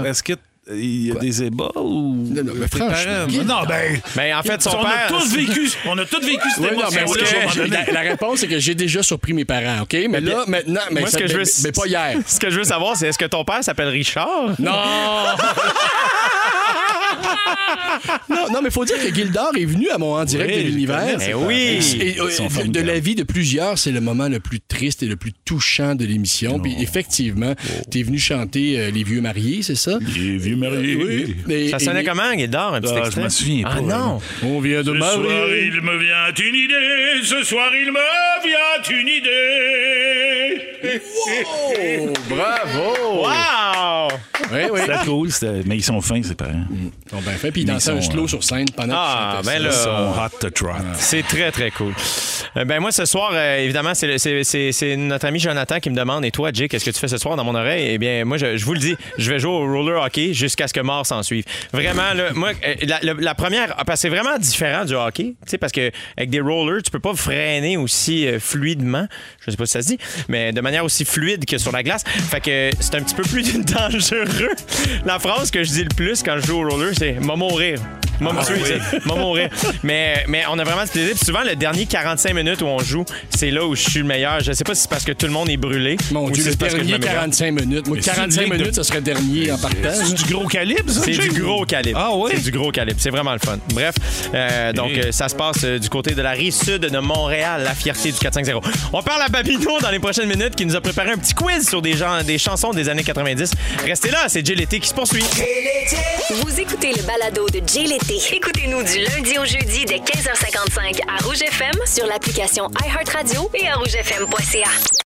est-ce que il y a des ébats ou. Non, non, mais franchement, Non, ben. Mais en fait, son on père. a tous vécu, on a tous vécu cette Oui, non, mais que- la, la réponse, c'est que j'ai déjà surpris mes parents, OK? Mais là, maintenant, mais, Moi, ce que je veux- mais pas hier. Ce que je veux savoir, c'est est-ce que ton père s'appelle Richard? Non! <laughs> non, non, mais il faut dire que Gildor est venu à mon en direct Oui, de je l'univers. Eh oui. Et, euh, de, de la vie de plusieurs, c'est le moment le plus triste et le plus touchant de l'émission. Puis effectivement, t'es venu chanter euh, Les Vieux Mariés, c'est ça? Les vieux mariés. Oui. Et- Ça sonnait et- comment, Guildard, un petit Ah, je extrait? m'en souviens pas, Ah non! On vient de Ce soir, marier. il me vient une idée. Ce soir, il me vient une idée. Oh, bravo! Wow! Oui, oui. C'était cool, c'était- mais ils sont fins, ces parents. Ils sont bien faits, puis ils dansaient un slow euh, sur scène pendant Ah, ben là. Ils sont hot to trot. C'est très, très cool. Euh, ben moi, ce soir, euh, évidemment, c'est, le- c'est- c'est- c'est notre ami Jonathan qui me demande Et toi, Jay, qu'est-ce que tu fais ce soir dans mon oreille? Eh bien, moi, je, je vous le dis, je vais jouer au roller hockey jusqu'à ce que mort s'en suive. Vraiment, là, moi, euh, la, la- la première, parce que c'est vraiment différent du hockey, tu sais, parce que avec des rollers, tu peux pas freiner aussi euh, fluidement, je sais pas si ça se dit, mais de manière aussi fluide que sur la glace. Fait que c'est un petit peu plus <laughs> dangereux. La phrase que je dis le plus quand je joue au roller, c'est « m'a mourir ». M'a Ah m'a mourir. Mais, mais on a vraiment du plaisir. Puis souvent, le dernier 45 minutes où on joue, c'est là où je suis le meilleur. Je sais pas si c'est parce que tout le monde est brûlé. Mon ou Dieu, si le parce dernier m'améliore. 45 minutes. Moi, Mais c'est 45 une ligue de- minutes, ça serait dernier en partant. C'est du gros calibre, ça? C'est du gros calibre. Ah ouais? C'est du gros calibre. C'est vraiment le fun. Bref, euh, donc euh, ça se passe euh, du côté de la rive sud de Montréal, la fierté du 450. On parle à Babino dans les prochaines minutes qui nous a préparé un petit quiz sur des, gens, des chansons des années 90. Restez là, c'est Jay qui se poursuit. Vous écoutez le balado de Jay. Écoutez-nous du lundi au jeudi dès 15h55 à Rouge FM sur l'application iHeartRadio et à rougefm.ca.